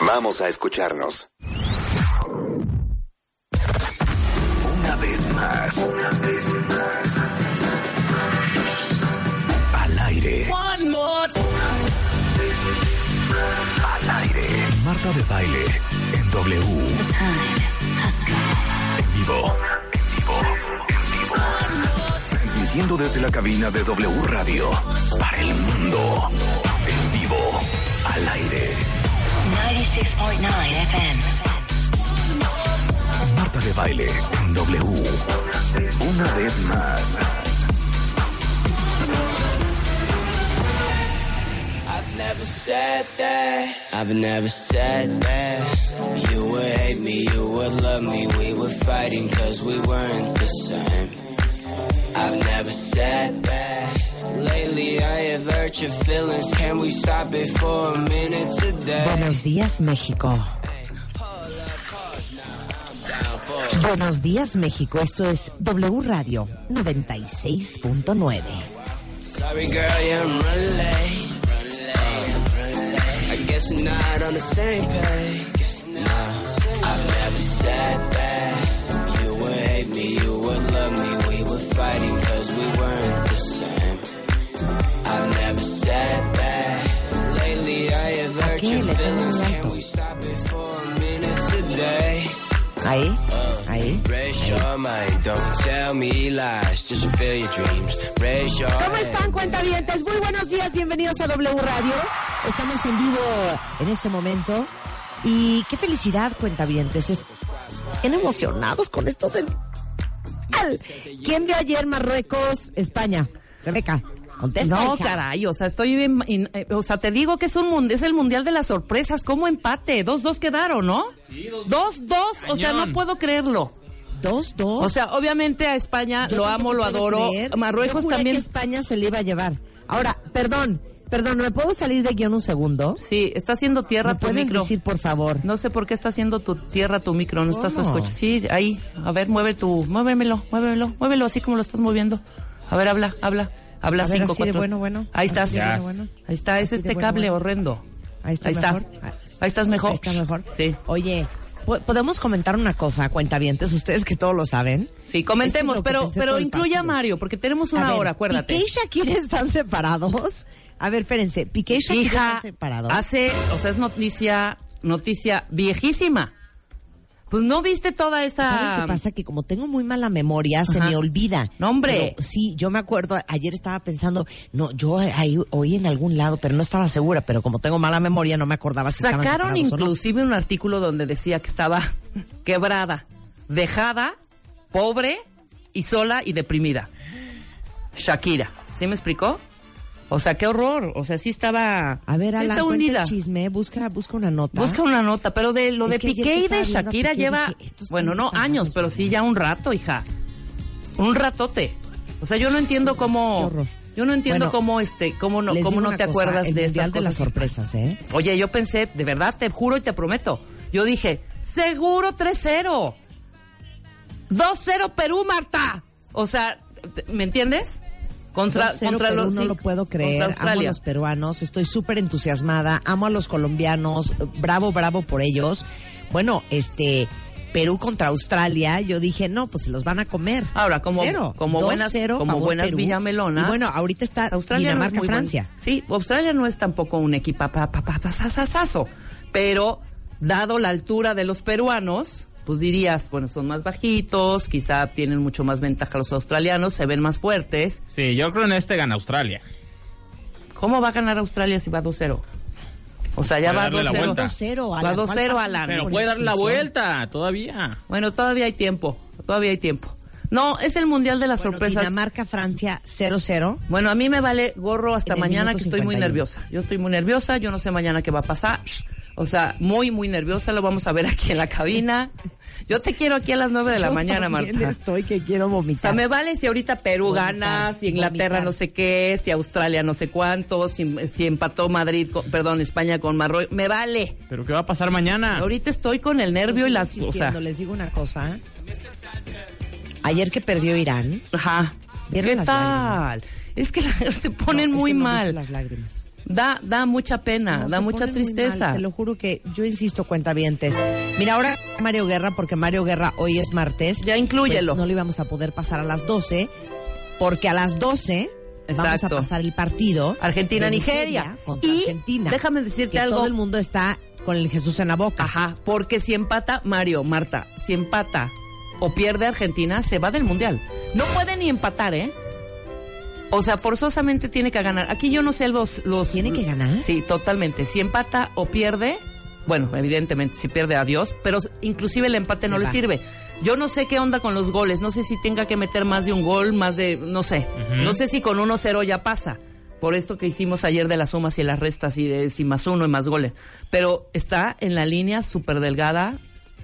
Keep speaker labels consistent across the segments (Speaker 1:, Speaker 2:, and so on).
Speaker 1: Vamos a escucharnos. Una vez más, una vez más. Al aire. Al aire. Marta de baile en W. En vivo. En vivo. En vivo. Transmitiendo desde la cabina de W Radio. Para el mundo. En vivo. Al aire.
Speaker 2: 96.9 FM.
Speaker 1: Marta de baile en W. Una vez más.
Speaker 3: I've never said that. I've never said that. You would hate me, you would love me. We were fighting cause we weren't the same. I've never said that. Lately I have hurt your feelings. Can we stop it for a minute today?
Speaker 4: Buenos días, México. Buenos días, México. Esto es W Radio 96.9.
Speaker 3: Sorry girl, yeah, I'm running late. I guess we're not on the same page. No, I've never said that. Fighting cause we weren't the same. I've never said that. Lately I have hurt
Speaker 4: qué
Speaker 3: your feelings.
Speaker 4: un
Speaker 3: Can
Speaker 4: alto?
Speaker 3: we stop it for a minute today?
Speaker 4: Ahí, ahí.
Speaker 3: Raise your mind, don't tell me lies. Just fulfill your dreams. Raise your
Speaker 4: ¿Cómo están, cuentavientes? Muy buenos días, bienvenidos a W Radio. Estamos en vivo en este momento. Y qué felicidad, cuentavientes. Están emocionados con esto del... ¿Quién vio ayer Marruecos, España? Rebeca, contesta.
Speaker 5: No,
Speaker 4: hija.
Speaker 5: caray, o sea, estoy bien, in- eh, o sea, te digo que es un es el mundial de las sorpresas, ¿cómo empate? Dos, dos quedaron, ¿no? dos, dos, o sea, no puedo creerlo.
Speaker 4: Dos, dos.
Speaker 5: O sea, obviamente a España
Speaker 4: Yo
Speaker 5: lo amo, lo adoro.
Speaker 4: creer. Yo
Speaker 5: Marruecos
Speaker 4: juré
Speaker 5: también.
Speaker 4: que España se le iba a llevar. Ahora, perdón, perdón, ¿me puedo salir de guion un segundo?
Speaker 5: Sí, está haciendo tierra
Speaker 4: ¿Me
Speaker 5: tu
Speaker 4: pueden
Speaker 5: micro.
Speaker 4: decir, por favor?
Speaker 5: No sé por qué está haciendo tu tierra tu micro, no estás
Speaker 4: ¿Cómo?
Speaker 5: escuchando. Sí, ahí, a ver, mueve tu, muévemelo, muévemelo, muévelo así como lo estás moviendo. A ver, habla, habla, habla
Speaker 4: A ver,
Speaker 5: cinco,
Speaker 4: así de
Speaker 5: cuatro.
Speaker 4: bueno, bueno.
Speaker 5: Ahí estás. Ahí está, es
Speaker 4: Así
Speaker 5: este
Speaker 4: bueno,
Speaker 5: cable
Speaker 4: bueno.
Speaker 5: horrendo.
Speaker 4: Ahí está
Speaker 5: Ahí está.
Speaker 4: mejor.
Speaker 5: Ahí estás mejor.
Speaker 4: Ahí está mejor.
Speaker 5: Sí.
Speaker 4: Oye, ¿po- ¿podemos comentar una cosa, cuentavientes? Ustedes que todos lo saben.
Speaker 5: Sí, comentemos,
Speaker 4: es
Speaker 5: pero, pero incluye a. Mario, porque tenemos
Speaker 4: A
Speaker 5: una
Speaker 4: ver,
Speaker 5: hora, acuérdate.
Speaker 4: Y están separados. A ver, espérense. Piqué y Shakira
Speaker 5: Hija,
Speaker 4: están separados.
Speaker 5: hace, o sea, es noticia, noticia viejísima. Pues no viste toda esa...
Speaker 4: ¿Saben qué pasa? Que como tengo muy mala memoria, se me olvida.
Speaker 5: No, hombre.
Speaker 4: Pero sí, yo me acuerdo, ayer estaba pensando, no, yo ahí oí en algún lado, pero no estaba segura, pero como tengo mala memoria, no me acordaba si
Speaker 5: Sacaron
Speaker 4: no.
Speaker 5: inclusive un artículo donde decía que estaba quebrada, dejada, pobre y sola y deprimida. Shakira. ¿Sí me explicó? O sea, qué horror. O sea, sí estaba.
Speaker 4: A ver, Alan,
Speaker 5: está hundida.
Speaker 4: chisme, busca, busca una nota.
Speaker 5: Busca una nota, pero de lo
Speaker 4: Es
Speaker 5: de Piqué y de Shakira
Speaker 4: Piqué,
Speaker 5: lleva, bueno, no años, pero sí ya un rato, hija. Un ratote. O sea, yo no entiendo
Speaker 4: Qué
Speaker 5: cómo,
Speaker 4: horror.
Speaker 5: yo no entiendo
Speaker 4: Bueno,
Speaker 5: cómo este, cómo no, cómo no te
Speaker 4: cosa,
Speaker 5: acuerdas
Speaker 4: el
Speaker 5: de estas
Speaker 4: de las
Speaker 5: cosas.
Speaker 4: sorpresas, ¿eh?
Speaker 5: Oye, yo pensé, de verdad, te juro y te prometo. Yo dije, seguro 3-0. 2-0 Perú, Marta. O sea, ¿me entiendes? Contra,
Speaker 4: 2-0
Speaker 5: contra
Speaker 4: Perú,
Speaker 5: los
Speaker 4: no lo puedo creer. Amo a los peruanos, estoy súper entusiasmada, amo a los colombianos, bravo, bravo por ellos. Bueno, este, Perú contra Australia, yo dije, no, pues se los van a comer.
Speaker 5: Ahora, como-
Speaker 4: Cero.
Speaker 5: como
Speaker 4: 2-0,
Speaker 5: buenas- como
Speaker 4: favor
Speaker 5: buenas
Speaker 4: Perú.
Speaker 5: villamelonas.
Speaker 4: Y bueno, ahorita está
Speaker 5: Australia no es
Speaker 4: Dinamarca,
Speaker 5: muy buen-
Speaker 4: Francia.
Speaker 5: Sí, Australia no es tampoco un equipo pa, pa, pa, pa, sasasazo, pero dado la altura de los peruanos, pues dirías, bueno, son más bajitos, quizá tienen mucho más ventaja los australianos, se ven más fuertes.
Speaker 6: Sí, yo creo en este gana Australia.
Speaker 5: ¿Cómo va a ganar Australia si va 2-0? O sea, ya va
Speaker 6: darle la
Speaker 5: 2-0.
Speaker 6: vuelta.
Speaker 4: 2-0,
Speaker 5: Va
Speaker 4: Alan.
Speaker 5: 2-0,
Speaker 4: ¿Cuál
Speaker 5: Alan.
Speaker 6: Pero puede darle la vuelta todavía.
Speaker 5: Bueno, todavía hay tiempo, todavía hay tiempo. No, es el mundial de las
Speaker 4: Bueno,
Speaker 5: sorpresas.
Speaker 4: Dinamarca, Francia, 0-0.
Speaker 5: Bueno, a mí me vale gorro hasta mañana que estoy muy
Speaker 4: 51.
Speaker 5: nerviosa. Yo estoy muy nerviosa, yo no sé mañana qué va a pasar. O sea, muy, muy nerviosa, lo vamos a ver aquí en la cabina. Yo te quiero aquí a las 9 de la
Speaker 4: Yo
Speaker 5: mañana, Marta.
Speaker 4: estoy que quiero
Speaker 5: O sea,
Speaker 4: vomitar.
Speaker 5: me vale si ahorita Perú
Speaker 4: Vomitar,
Speaker 5: gana, si Inglaterra
Speaker 4: vomitar.
Speaker 5: no sé qué, si Australia no sé cuánto, si, si empató Madrid, con- perdón, España con Marruecos. Me vale.
Speaker 6: ¿Pero qué va a pasar mañana?
Speaker 5: Ahorita estoy con el nervio y las...
Speaker 4: sigo
Speaker 5: O sea,
Speaker 4: insistiendo, les digo una cosa. Ayer que perdió Irán,
Speaker 5: ajá.
Speaker 4: ¿Vieron
Speaker 5: ¿Qué tal? Es que la- se ponen
Speaker 4: No, es
Speaker 5: muy
Speaker 4: que no viste
Speaker 5: mal.
Speaker 4: las lágrimas.
Speaker 5: Da, da mucha pena,
Speaker 4: No,
Speaker 5: da mucha tristeza.
Speaker 4: mal, te lo juro que yo insisto, cuentavientes. Mira, ahora Mario Guerra, porque Mario Guerra hoy es martes.
Speaker 5: Ya inclúyelo.
Speaker 4: pues no lo íbamos a poder pasar a las 12, porque a las 12 vamos a pasar el partido.
Speaker 5: Argentina-Nigeria. Y
Speaker 4: Argentina.
Speaker 5: déjame decirte
Speaker 4: que
Speaker 5: algo.
Speaker 4: Todo el mundo está con el Jesús en la boca.
Speaker 5: Ajá, porque si empata, Mario, Marta, si empata o pierde Argentina, se va del Mundial. No puede ni empatar, ¿eh? O sea, forzosamente tiene que ganar. Aquí yo no sé los... los
Speaker 4: ¿Tiene que ganar?
Speaker 5: Sí, totalmente. Si empata o pierde, bueno, evidentemente, si pierde, adiós, pero inclusive el empate
Speaker 4: Se
Speaker 5: no le sirve. Yo no sé qué onda con los goles, no sé si tenga que meter más de un gol, más de, no sé. No sé si con 1-0 ya pasa. Por esto que hicimos ayer de las sumas y las restas y de si más uno y más goles. Pero está en la línea súper delgada,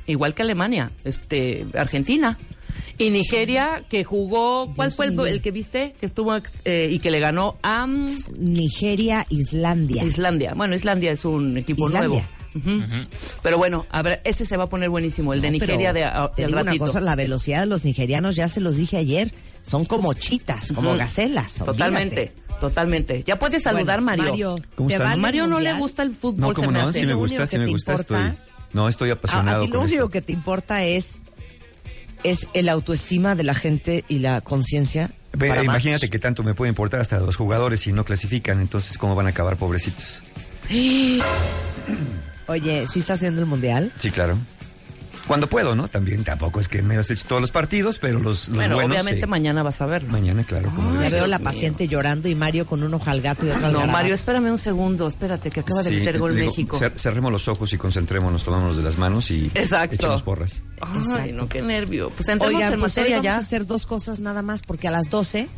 Speaker 5: igual que Alemania, este, Argentina. Y Nigeria, que jugó, ¿cuál
Speaker 4: Dios
Speaker 5: fue el, que viste? Que estuvo eh, y que le ganó a mm,
Speaker 4: Nigeria, Islandia.
Speaker 5: Islandia. Bueno, Islandia es un equipo
Speaker 4: Islandia.
Speaker 5: nuevo. Pero bueno, a ver, ese se va a poner buenísimo, el de
Speaker 4: No,
Speaker 5: Nigeria de, a-
Speaker 4: te
Speaker 5: del
Speaker 4: digo una
Speaker 5: ratito.
Speaker 4: cosa, la velocidad de los nigerianos, ya se los dije ayer, son como chitas, como gacelas.
Speaker 5: Totalmente,
Speaker 4: olvídate.
Speaker 5: totalmente. Ya puedes saludar,
Speaker 4: Bueno,
Speaker 5: Mario.
Speaker 4: Mario,
Speaker 7: ¿Cómo
Speaker 4: ¿te vale
Speaker 5: Mario no le gusta el fútbol,
Speaker 7: No,
Speaker 5: se me
Speaker 7: no,
Speaker 5: hace.
Speaker 7: sí me
Speaker 4: Lo
Speaker 7: gusta,
Speaker 4: que
Speaker 7: me
Speaker 4: te
Speaker 7: gusta,
Speaker 4: importa-
Speaker 7: estoy... No, estoy
Speaker 4: A,
Speaker 7: apasionado
Speaker 4: a ti lo único
Speaker 7: esto.
Speaker 4: que te importa es es el autoestima de la gente y la conciencia.
Speaker 7: Imagínate que tanto me puede importar hasta los jugadores si no clasifican, entonces cómo van a acabar pobrecitos.
Speaker 4: Oye, ¿sí estás viendo el mundial?
Speaker 7: Sí, claro. Cuando puedo, ¿no? También tampoco es que me los eche todos los partidos, pero los, los
Speaker 5: Bueno,
Speaker 7: buenos,
Speaker 5: obviamente
Speaker 7: sí.
Speaker 5: mañana vas a verlo.
Speaker 7: Mañana, claro. como
Speaker 5: Ay,
Speaker 7: debe
Speaker 4: Ya veo la paciente llorando y Mario con un ojo al gato y otro al
Speaker 5: No,
Speaker 4: garabato.
Speaker 5: Mario, espérame un segundo, espérate, que acaba de
Speaker 7: Sí,
Speaker 5: meter gol
Speaker 7: digo,
Speaker 5: México.
Speaker 7: cer- cerremos los ojos y concentrémonos, tomémonos de las manos y
Speaker 5: Exacto.
Speaker 7: echemos porras.
Speaker 5: Ay,
Speaker 4: Exacto.
Speaker 5: no, qué nervio. Pues entremos
Speaker 4: Oigan,
Speaker 5: en
Speaker 4: pues hoy
Speaker 5: materia
Speaker 4: vamos
Speaker 5: ya.
Speaker 4: a hacer dos cosas nada más, porque a las 12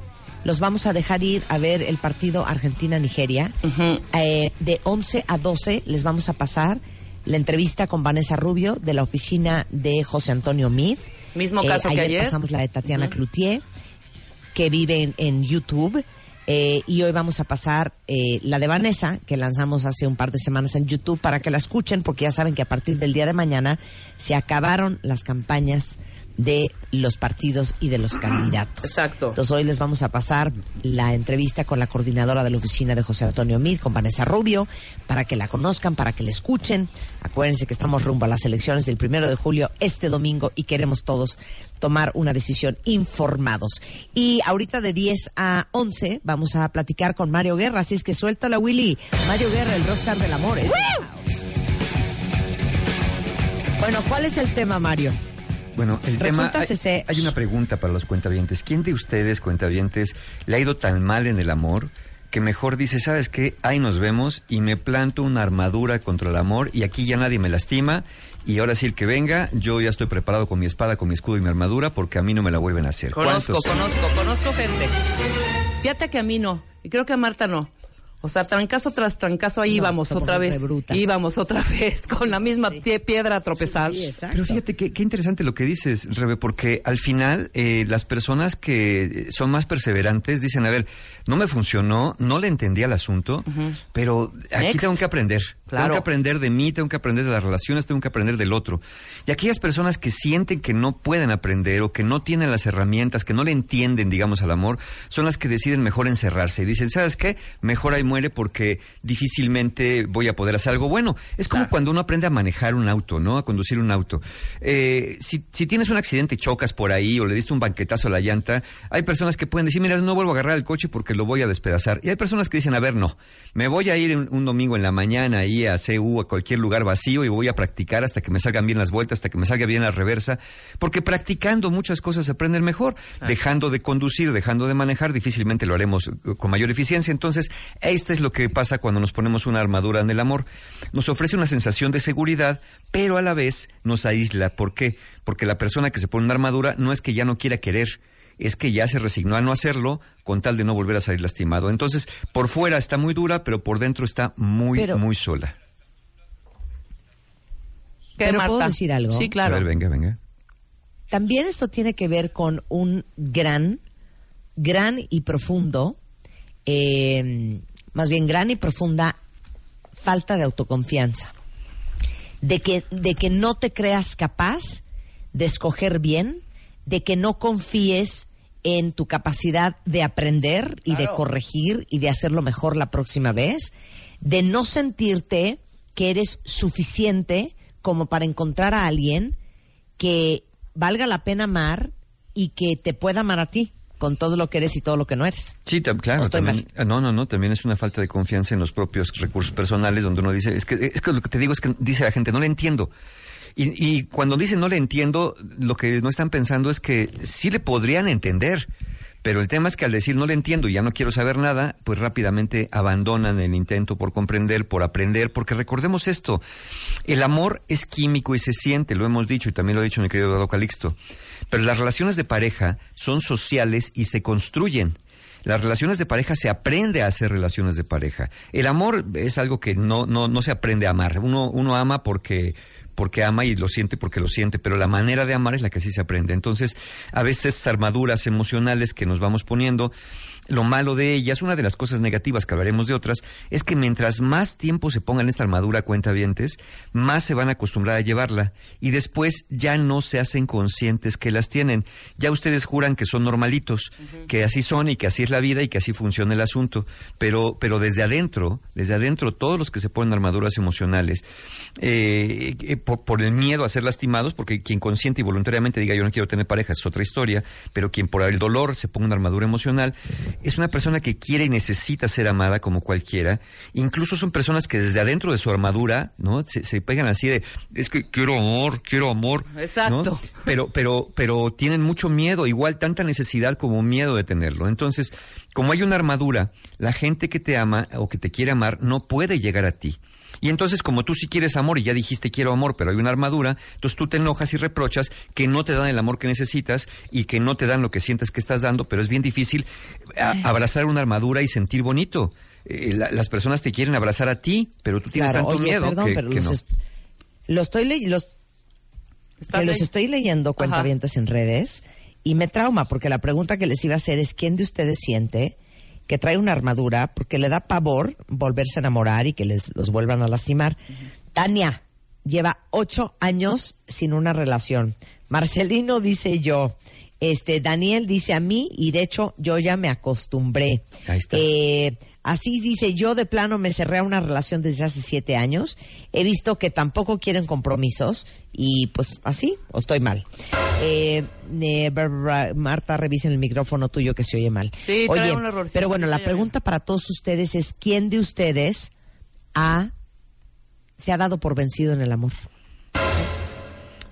Speaker 4: los vamos a dejar ir a ver el partido Argentina-Nigeria.
Speaker 5: Ujú.
Speaker 4: Eh, de 11 a 12 les vamos a pasar la entrevista con Vanessa Rubio de la oficina de José Antonio Mid.
Speaker 5: Mismo caso que ayer.
Speaker 4: pasamos la de Tatiana
Speaker 5: Ujú.
Speaker 4: Cloutier, que vive en, en YouTube. eh, y hoy vamos a pasar eh, la de Vanessa, que lanzamos hace un par de semanas en YouTube, para que la escuchen, porque ya saben que a partir del día de mañana se acabaron las campañas de los partidos y de los candidatos.
Speaker 5: Exacto.
Speaker 4: Entonces hoy les vamos a pasar la entrevista con la coordinadora de la oficina de José Antonio Mid, con Vanessa Rubio, para que la conozcan, para que la escuchen. Acuérdense que estamos rumbo a las elecciones del primero de julio este domingo y queremos todos tomar una decisión informados. Y ahorita de 10 a 11 vamos a platicar con Mario Guerra, así es que suéltala Willy. Mario Guerra, el rockstar del amor. ¿eh? Bueno, ¿cuál es el tema, Mario?
Speaker 7: Bueno, el tema... Hay, hay una pregunta para los cuentavientes. ¿Quién de ustedes, cuentavientes, le ha ido tan mal en el amor que mejor dice, ¿sabes qué? Ahí nos vemos y me planto una armadura contra el amor y aquí ya nadie me lastima y ahora sí el que venga, yo ya estoy preparado con mi espada, con mi escudo y mi armadura porque a mí no me la vuelven a hacer.
Speaker 5: Conozco,
Speaker 7: ¿Cuántos?
Speaker 5: conozco, conozco gente. Fíjate que a mí no, y creo que a Marta no. O sea, trancazo tras trancazo, ahí
Speaker 4: No,
Speaker 5: íbamos otra vez. Íbamos otra vez con la misma pie- piedra a tropezar.
Speaker 4: Sí.
Speaker 7: Pero fíjate qué, qué interesante lo que dices, Rebe, porque al final eh, las personas que son más perseverantes dicen, a ver, no me funcionó, no le entendí al asunto, pero aquí
Speaker 5: Next.
Speaker 7: tengo que aprender.
Speaker 5: Claro.
Speaker 7: Tengo que aprender de mí, tengo que aprender de las relaciones, tengo que aprender del otro. Y aquellas personas que sienten que no pueden aprender o que no tienen las herramientas, que no le entienden, digamos, al amor, son las que deciden mejor encerrarse y dicen, ¿sabes qué? Mejor ahí muere porque difícilmente voy a poder hacer algo bueno. Es como
Speaker 5: Claro.
Speaker 7: cuando uno aprende a manejar un auto, ¿no? A conducir un auto. Eh, si, si tienes un accidente y chocas por ahí o le diste un banquetazo a la llanta, hay personas que pueden decir, mira, no vuelvo a agarrar el coche porque lo voy a despedazar. Y hay personas que dicen, a ver, no, me voy a ir un, un domingo en la mañana ahí a CU, a cualquier lugar vacío y voy a practicar hasta que me salgan bien las vueltas, hasta que me salga bien la reversa, porque practicando muchas cosas se aprenden mejor. Dejando de conducir, dejando de manejar, difícilmente lo haremos eh, con mayor eficiencia. Entonces, Esto es lo que pasa cuando nos ponemos una armadura en el amor. Nos ofrece una sensación de seguridad, pero a la vez nos aísla. ¿Por qué? Porque la persona que se pone una armadura no es que ya no quiera querer, es que ya se resignó a no hacerlo con tal de no volver a salir lastimado. Entonces, por fuera está muy dura, pero por dentro está muy,
Speaker 4: Pero-
Speaker 7: muy sola.
Speaker 5: ¿Qué,
Speaker 4: Pero
Speaker 5: Marta?
Speaker 4: ¿puedo decir algo?
Speaker 5: Sí, claro.
Speaker 7: A ver, venga, venga.
Speaker 4: También esto tiene que ver con un gran, gran y profundo, eh, más bien gran y profunda falta de autoconfianza. De que, de que no te creas capaz de escoger bien, de que no confíes en tu capacidad de aprender y de corregir y de hacerlo mejor la próxima vez, de no sentirte que eres suficiente como para encontrar a alguien que valga la pena amar y que te pueda amar a ti con todo lo que eres y todo lo que no eres.
Speaker 7: Sí, claro.
Speaker 4: ¿O estoy
Speaker 7: también- no, no, no. También es una falta de confianza en los propios recursos personales donde uno dice, es que, es que lo que te digo es que dice la gente, no le entiendo. Y, y cuando dicen no le entiendo, lo que no están pensando es que sí le podrían entender. Pero el tema es que al decir no le entiendo y ya no quiero saber nada, pues rápidamente abandonan el intento por comprender, por aprender, porque recordemos esto, el amor es químico y se siente, lo hemos dicho y también lo ha dicho mi querido Dado Calixto, pero las relaciones de pareja son sociales y se construyen. Las relaciones de pareja se aprende a hacer relaciones de pareja. El amor es algo que no, no, no se aprende a amar. Uno, uno ama porque, porque ama y lo siente porque lo siente, pero la manera de amar es la que sí se aprende. Entonces, a veces armaduras emocionales que nos vamos poniendo, lo malo de ellas, una de las cosas negativas que hablaremos de otras, es que mientras más tiempo se pongan esta armadura cuentavientes, más se van a acostumbrar a llevarla y después ya no se hacen conscientes que las tienen. Ya ustedes juran que son normalitos, que así son y que así es la vida y que así funciona el asunto, pero pero desde adentro, desde adentro todos los que se ponen armaduras emocionales eh, eh, por, por el miedo a ser lastimados, porque quien consciente y voluntariamente diga yo no quiero tener pareja es otra historia, pero quien por el dolor se ponga una armadura emocional es una persona que quiere y necesita ser amada como cualquiera. Incluso son personas que desde adentro de su armadura, ¿no? Se, se pegan así de es que quiero amor, quiero amor. ¿no?
Speaker 5: Exacto.
Speaker 7: Pero, pero, pero tienen mucho miedo, igual tanta necesidad como miedo de tenerlo. Entonces, como hay una armadura, la gente que te ama o que te quiere amar no puede llegar a ti. Y entonces, como tú sí quieres amor y ya dijiste quiero amor, pero hay una armadura, entonces tú te enojas y reprochas que no te dan el amor que necesitas y que no te dan lo que sientes que estás dando, pero es bien difícil a- abrazar una armadura y sentir bonito. Eh, la- las personas te quieren abrazar a ti, pero tú tienes
Speaker 4: Claro,
Speaker 7: tanto
Speaker 4: oye,
Speaker 7: miedo
Speaker 4: perdón,
Speaker 7: que,
Speaker 4: pero
Speaker 7: que
Speaker 4: los,
Speaker 7: no.
Speaker 4: est- lo estoy le- los,
Speaker 5: ¿Estás
Speaker 4: que los estoy leyendo cuentavientes en redes y me trauma porque la pregunta que les iba a hacer es quién de ustedes siente que trae una armadura porque le da pavor volverse a enamorar y que les los vuelvan a lastimar. Tania lleva ocho años sin una relación. Marcelino dice yo. Este Daniel dice a mí y de hecho yo ya me acostumbré.
Speaker 7: Ahí está.
Speaker 4: Eh, así dice, yo de plano me cerré a una relación desde hace siete años. He visto que tampoco quieren compromisos y pues así, o estoy mal. Eh, eh, Marta, revisen el micrófono tuyo que se oye mal.
Speaker 5: Sí,
Speaker 4: Oye,
Speaker 5: un errorcito,
Speaker 4: pero bueno, la pregunta para todos ustedes es, ¿quién de ustedes ha, se ha dado por vencido en el amor?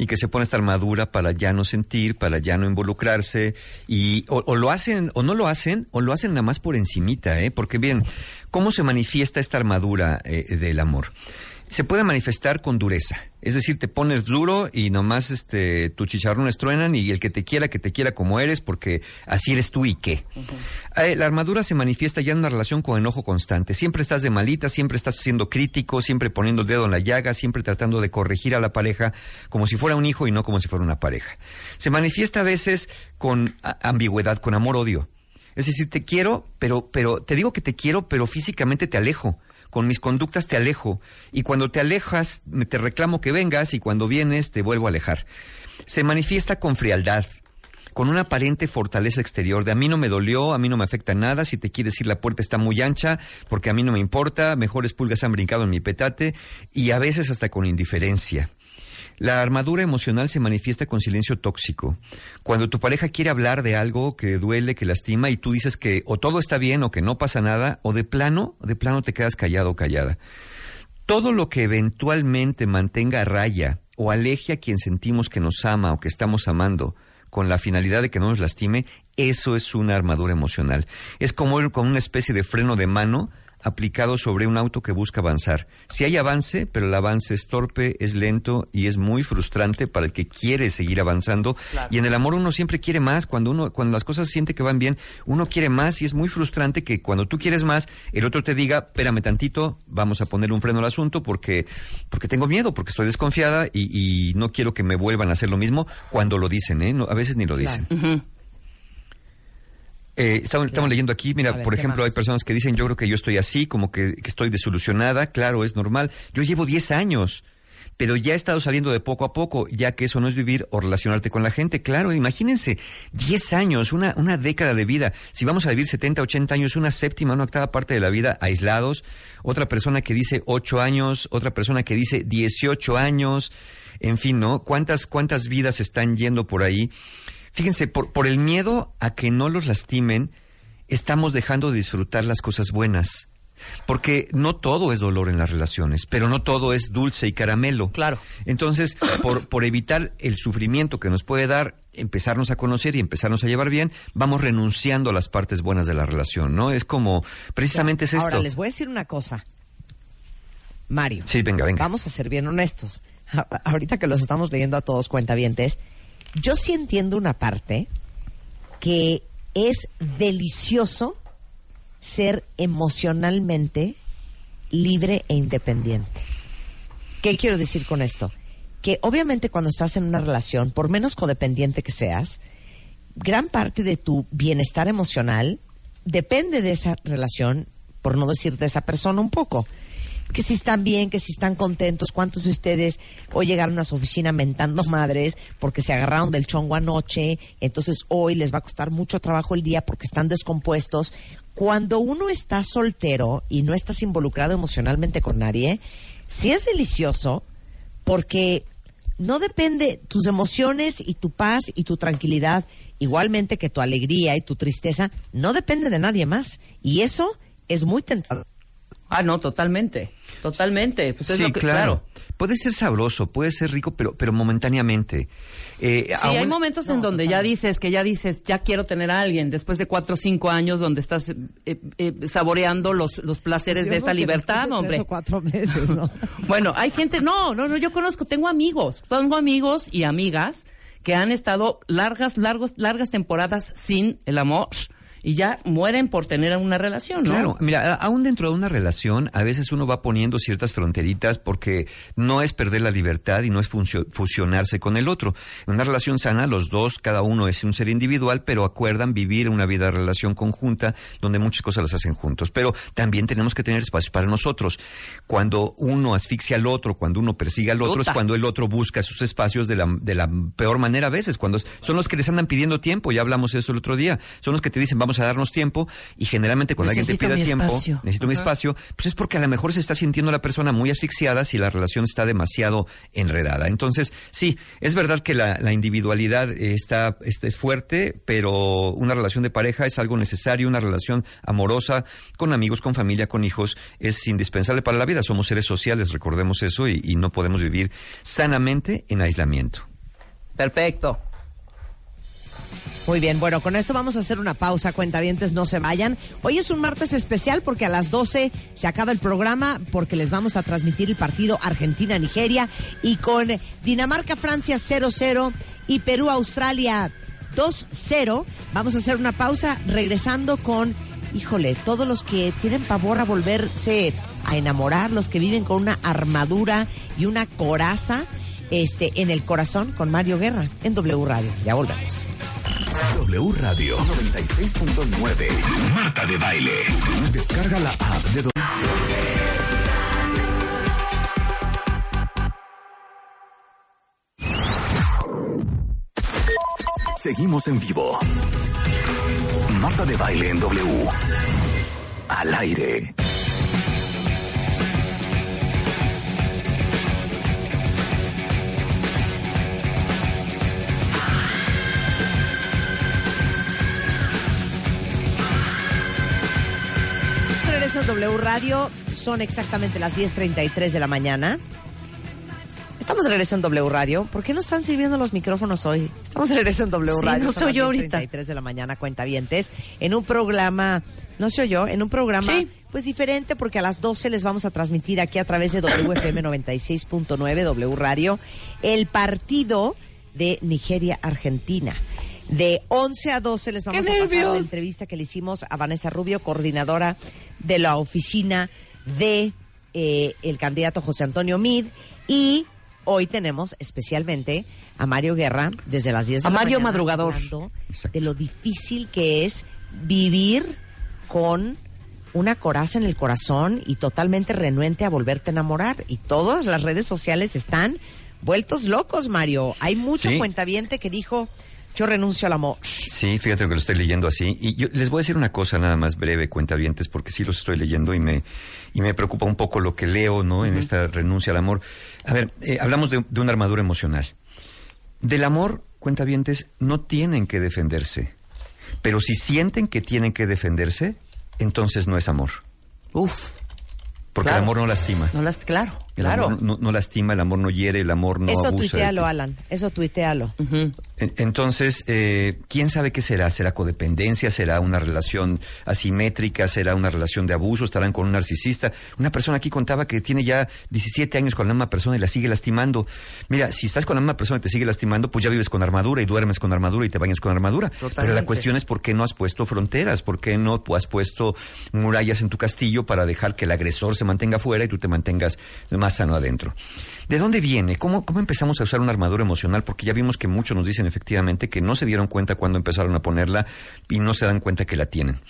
Speaker 7: Y que se pone esta armadura para ya no sentir, para ya no involucrarse y o, lo hacen o no lo hacen o lo hacen nada más por encimita, ¿eh? Porque bien, ¿cómo se manifiesta esta armadura eh, del amor? Se puede manifestar con dureza, es decir, te pones duro y nomás este tus chicharrones truenan y el que te quiera que te quiera como eres porque así eres tú y qué. Eh, la armadura se manifiesta ya en una relación con enojo constante. Siempre estás de malita, siempre estás siendo crítico, siempre poniendo el dedo en la llaga, siempre tratando de corregir a la pareja como si fuera un hijo y no como si fuera una pareja. Se manifiesta a veces con ambigüedad, con amor-odio. Es decir, te quiero, pero, pero, te digo que te quiero, pero físicamente te alejo. Con mis conductas te alejo. Y cuando te alejas, te reclamo que vengas y cuando vienes te vuelvo a alejar. Se manifiesta con frialdad, con una aparente fortaleza exterior de a mí no me dolió, a mí no me afecta nada, si te quieres ir la puerta está muy ancha, porque a mí no me importa, mejores pulgas han brincado en mi petate, y a veces hasta con indiferencia. La armadura emocional se manifiesta con silencio tóxico. Cuando tu pareja quiere hablar de algo que duele, que lastima, y tú dices que o todo está bien o que no pasa nada, o de plano, de plano te quedas callado o callada. Todo lo que eventualmente mantenga a raya o aleje a quien sentimos que nos ama o que estamos amando con la finalidad de que no nos lastime, eso es una armadura emocional. Es como ir con una especie de freno de mano aplicado sobre un auto que busca avanzar. Si hay avance, pero el avance es torpe, es lento y es muy frustrante para el que quiere seguir avanzando. Y en el amor uno siempre quiere más. Cuando uno, cuando las cosas siente que van bien, uno quiere más y es muy frustrante que cuando tú quieres más, el otro te diga, espérame tantito, vamos a poner un freno al asunto porque, porque tengo miedo, porque estoy desconfiada y, y no quiero que me vuelvan a hacer lo mismo cuando lo dicen, ¿eh? No, a veces ni lo dicen. Eh, estamos, estamos leyendo aquí, mira,
Speaker 4: ver,
Speaker 7: por
Speaker 4: ¿qué
Speaker 7: ejemplo,
Speaker 4: más?
Speaker 7: hay personas que dicen, yo creo que yo estoy así, como que, que estoy desilusionada, claro, es normal. Yo llevo 10 años, pero ya he estado saliendo de poco a poco, ya que eso no es vivir o relacionarte con la gente. Claro, imagínense, 10 años, una, una década de vida. Si vamos a vivir 70, 80 años, una séptima, una octava parte de la vida aislados. Otra persona que dice 8 años, otra persona que dice 18 años. En fin, ¿no? ¿Cuántas, cuántas vidas están yendo por ahí? Fíjense, por, por el miedo a que no los lastimen, estamos dejando de disfrutar las cosas buenas. Porque no todo es dolor en las relaciones, pero no todo es dulce y caramelo.
Speaker 5: Claro.
Speaker 7: Entonces, por, por evitar el sufrimiento que nos puede dar empezarnos a conocer y empezarnos a llevar bien, vamos renunciando a las partes buenas de la relación, ¿no? Es como, precisamente es esto.
Speaker 4: Ahora, les voy a decir una cosa. Mario.
Speaker 7: Sí, venga, venga.
Speaker 4: Vamos a ser bien honestos. Ahorita que los estamos leyendo a todos cuentavientes, yo sí entiendo una parte que es delicioso ser emocionalmente libre e independiente. ¿Qué quiero decir con esto? Que obviamente cuando estás en una relación, por menos codependiente que seas, gran parte de tu bienestar emocional depende de esa relación, por no decir de esa persona un poco. Que si están bien, que si están contentos, cuántos de ustedes hoy llegaron a su oficina mentando madres porque se agarraron del chongo anoche, entonces hoy les va a costar mucho trabajo el día porque están descompuestos. Cuando uno está soltero y no estás involucrado emocionalmente con nadie, sí es delicioso porque no depende tus emociones y tu paz y tu tranquilidad, igualmente que tu alegría y tu tristeza, no depende de nadie más. Y eso es muy tentador.
Speaker 5: Ah, no, totalmente. Totalmente. Pues es
Speaker 7: sí,
Speaker 5: lo que-
Speaker 7: claro. Puede ser sabroso, puede ser rico, pero, pero momentáneamente. Eh,
Speaker 5: Sí, hay momentos en donde ya dices que ya dices, ya quiero tener a alguien, después de cuatro o cinco años donde estás eh, eh, saboreando los, los placeres de esa libertad, hombre.
Speaker 4: cuatro meses, ¿no?
Speaker 5: Bueno, hay gente, no, no, no, yo conozco, tengo amigos, tengo amigos y amigas que han estado largas, largos, largas temporadas sin el amor y ya mueren por tener una relación, ¿no?
Speaker 7: Claro, mira, aún dentro de una relación, a veces uno va poniendo ciertas fronteritas porque no es perder la libertad y no es fusionarse con el otro. En una relación sana, los dos, cada uno es un ser individual, pero acuerdan vivir una vida de relación conjunta donde muchas cosas las hacen juntos. Pero también tenemos que tener espacios para nosotros. Cuando uno asfixia al otro, cuando uno persigue al otro, es cuando el otro busca sus espacios de la, de la peor manera a veces, cuando son los que les andan pidiendo tiempo, ya hablamos de eso el otro día, son los que te dicen vamos a darnos tiempo y generalmente cuando alguien te
Speaker 5: Necesito
Speaker 7: pida tiempo,
Speaker 5: espacio.
Speaker 7: necesito mi espacio, pues es porque a lo mejor se está sintiendo la persona muy asfixiada si la relación está demasiado enredada. Entonces, sí, es verdad que la, la individualidad está, está- es fuerte, pero una relación de pareja es algo necesario, una relación amorosa con amigos, con familia, con hijos, es indispensable para la vida. Somos seres sociales, recordemos eso, y, y no podemos vivir sanamente en aislamiento.
Speaker 5: Perfecto.
Speaker 4: Muy bien, bueno, con esto vamos a hacer una pausa, cuentavientes, no se vayan. Hoy es un martes especial porque a las 12 se acaba el programa porque les vamos a transmitir el partido Argentina-Nigeria y con Dinamarca-Francia 0-0 y Perú-Australia 2-0 vamos a hacer una pausa regresando con, híjole, todos los que tienen pavor a volverse a enamorar, los que viven con una armadura y una coraza este, en el corazón con Mario Guerra en W Radio. Ya volvemos.
Speaker 1: W Radio 96.9. Marta de Baile. Descarga la app de W. Seguimos en vivo. Marta de Baile en W. Al aire.
Speaker 4: W Radio, son exactamente las 10.33 de la mañana. Estamos de regreso en W Radio. ¿Por qué no están sirviendo los micrófonos hoy? Estamos de regreso en W
Speaker 5: Sí,
Speaker 4: Radio.
Speaker 5: no
Speaker 4: las
Speaker 5: oyó ahorita.
Speaker 4: 10:33 de la mañana, cuentavientes. En un programa, no se oyó, en un programa
Speaker 5: Sí.
Speaker 4: pues diferente porque a las 12 les vamos a transmitir aquí a través de WFM 96.9 W Radio el partido de Nigeria-Argentina. De 11 a 12 les vamos
Speaker 5: ¡Qué
Speaker 4: a pasar la
Speaker 5: nervios!
Speaker 4: entrevista que le hicimos a Vanessa Rubio, coordinadora de la oficina de eh, el candidato José Antonio Mid. Y hoy tenemos especialmente a Mario Guerra desde las 10 de
Speaker 5: A
Speaker 4: la
Speaker 5: Mario
Speaker 4: mañana
Speaker 5: Madrugador.
Speaker 4: de lo difícil que es vivir con una coraza en el corazón y totalmente renuente a volverte a enamorar. Y todas las redes sociales están vueltos locos, Mario. Hay mucho
Speaker 7: Sí.
Speaker 4: cuentaviente que dijo, yo renuncio al amor.
Speaker 7: Sí, fíjate que lo estoy leyendo así. Y yo les voy a decir una cosa nada más breve, cuentavientes, porque sí los estoy leyendo y me, y me preocupa un poco lo que leo, ¿no? En esta renuncia al amor. A ver, eh, hablamos de, de una armadura emocional. Del amor, cuentavientes, no tienen que defenderse. Pero si sienten que tienen que defenderse, entonces no es amor.
Speaker 5: Uf,
Speaker 7: Porque
Speaker 5: Claro.
Speaker 7: el amor no lastima.
Speaker 5: no las, claro,
Speaker 7: El
Speaker 5: claro.
Speaker 7: amor no, no lastima, el amor no hiere, el amor no
Speaker 4: Eso
Speaker 7: abusa. de
Speaker 4: tuitealo. Alan. Eso tuitealo.
Speaker 7: Entonces, eh, ¿quién sabe qué será? ¿Será codependencia? ¿Será una relación asimétrica? ¿Será una relación de abuso? ¿Estarán con un narcisista? Una persona aquí contaba que tiene ya 17 años con la misma persona y la sigue lastimando. Mira, si estás con la misma persona y te sigue lastimando, pues ya vives con armadura y duermes con armadura y te bañas con armadura. Pero la
Speaker 5: Totalmente.
Speaker 7: cuestión es por qué no has puesto fronteras, por qué no has puesto murallas en tu castillo para dejar que el agresor se mantenga fuera y tú te mantengas más sano adentro. ¿De dónde viene? ¿Cómo, ¿Cómo empezamos a usar una armadura emocional? Porque ya vimos que muchos nos dicen efectivamente que no se dieron cuenta cuando empezaron a ponerla y no se dan cuenta que la tienen.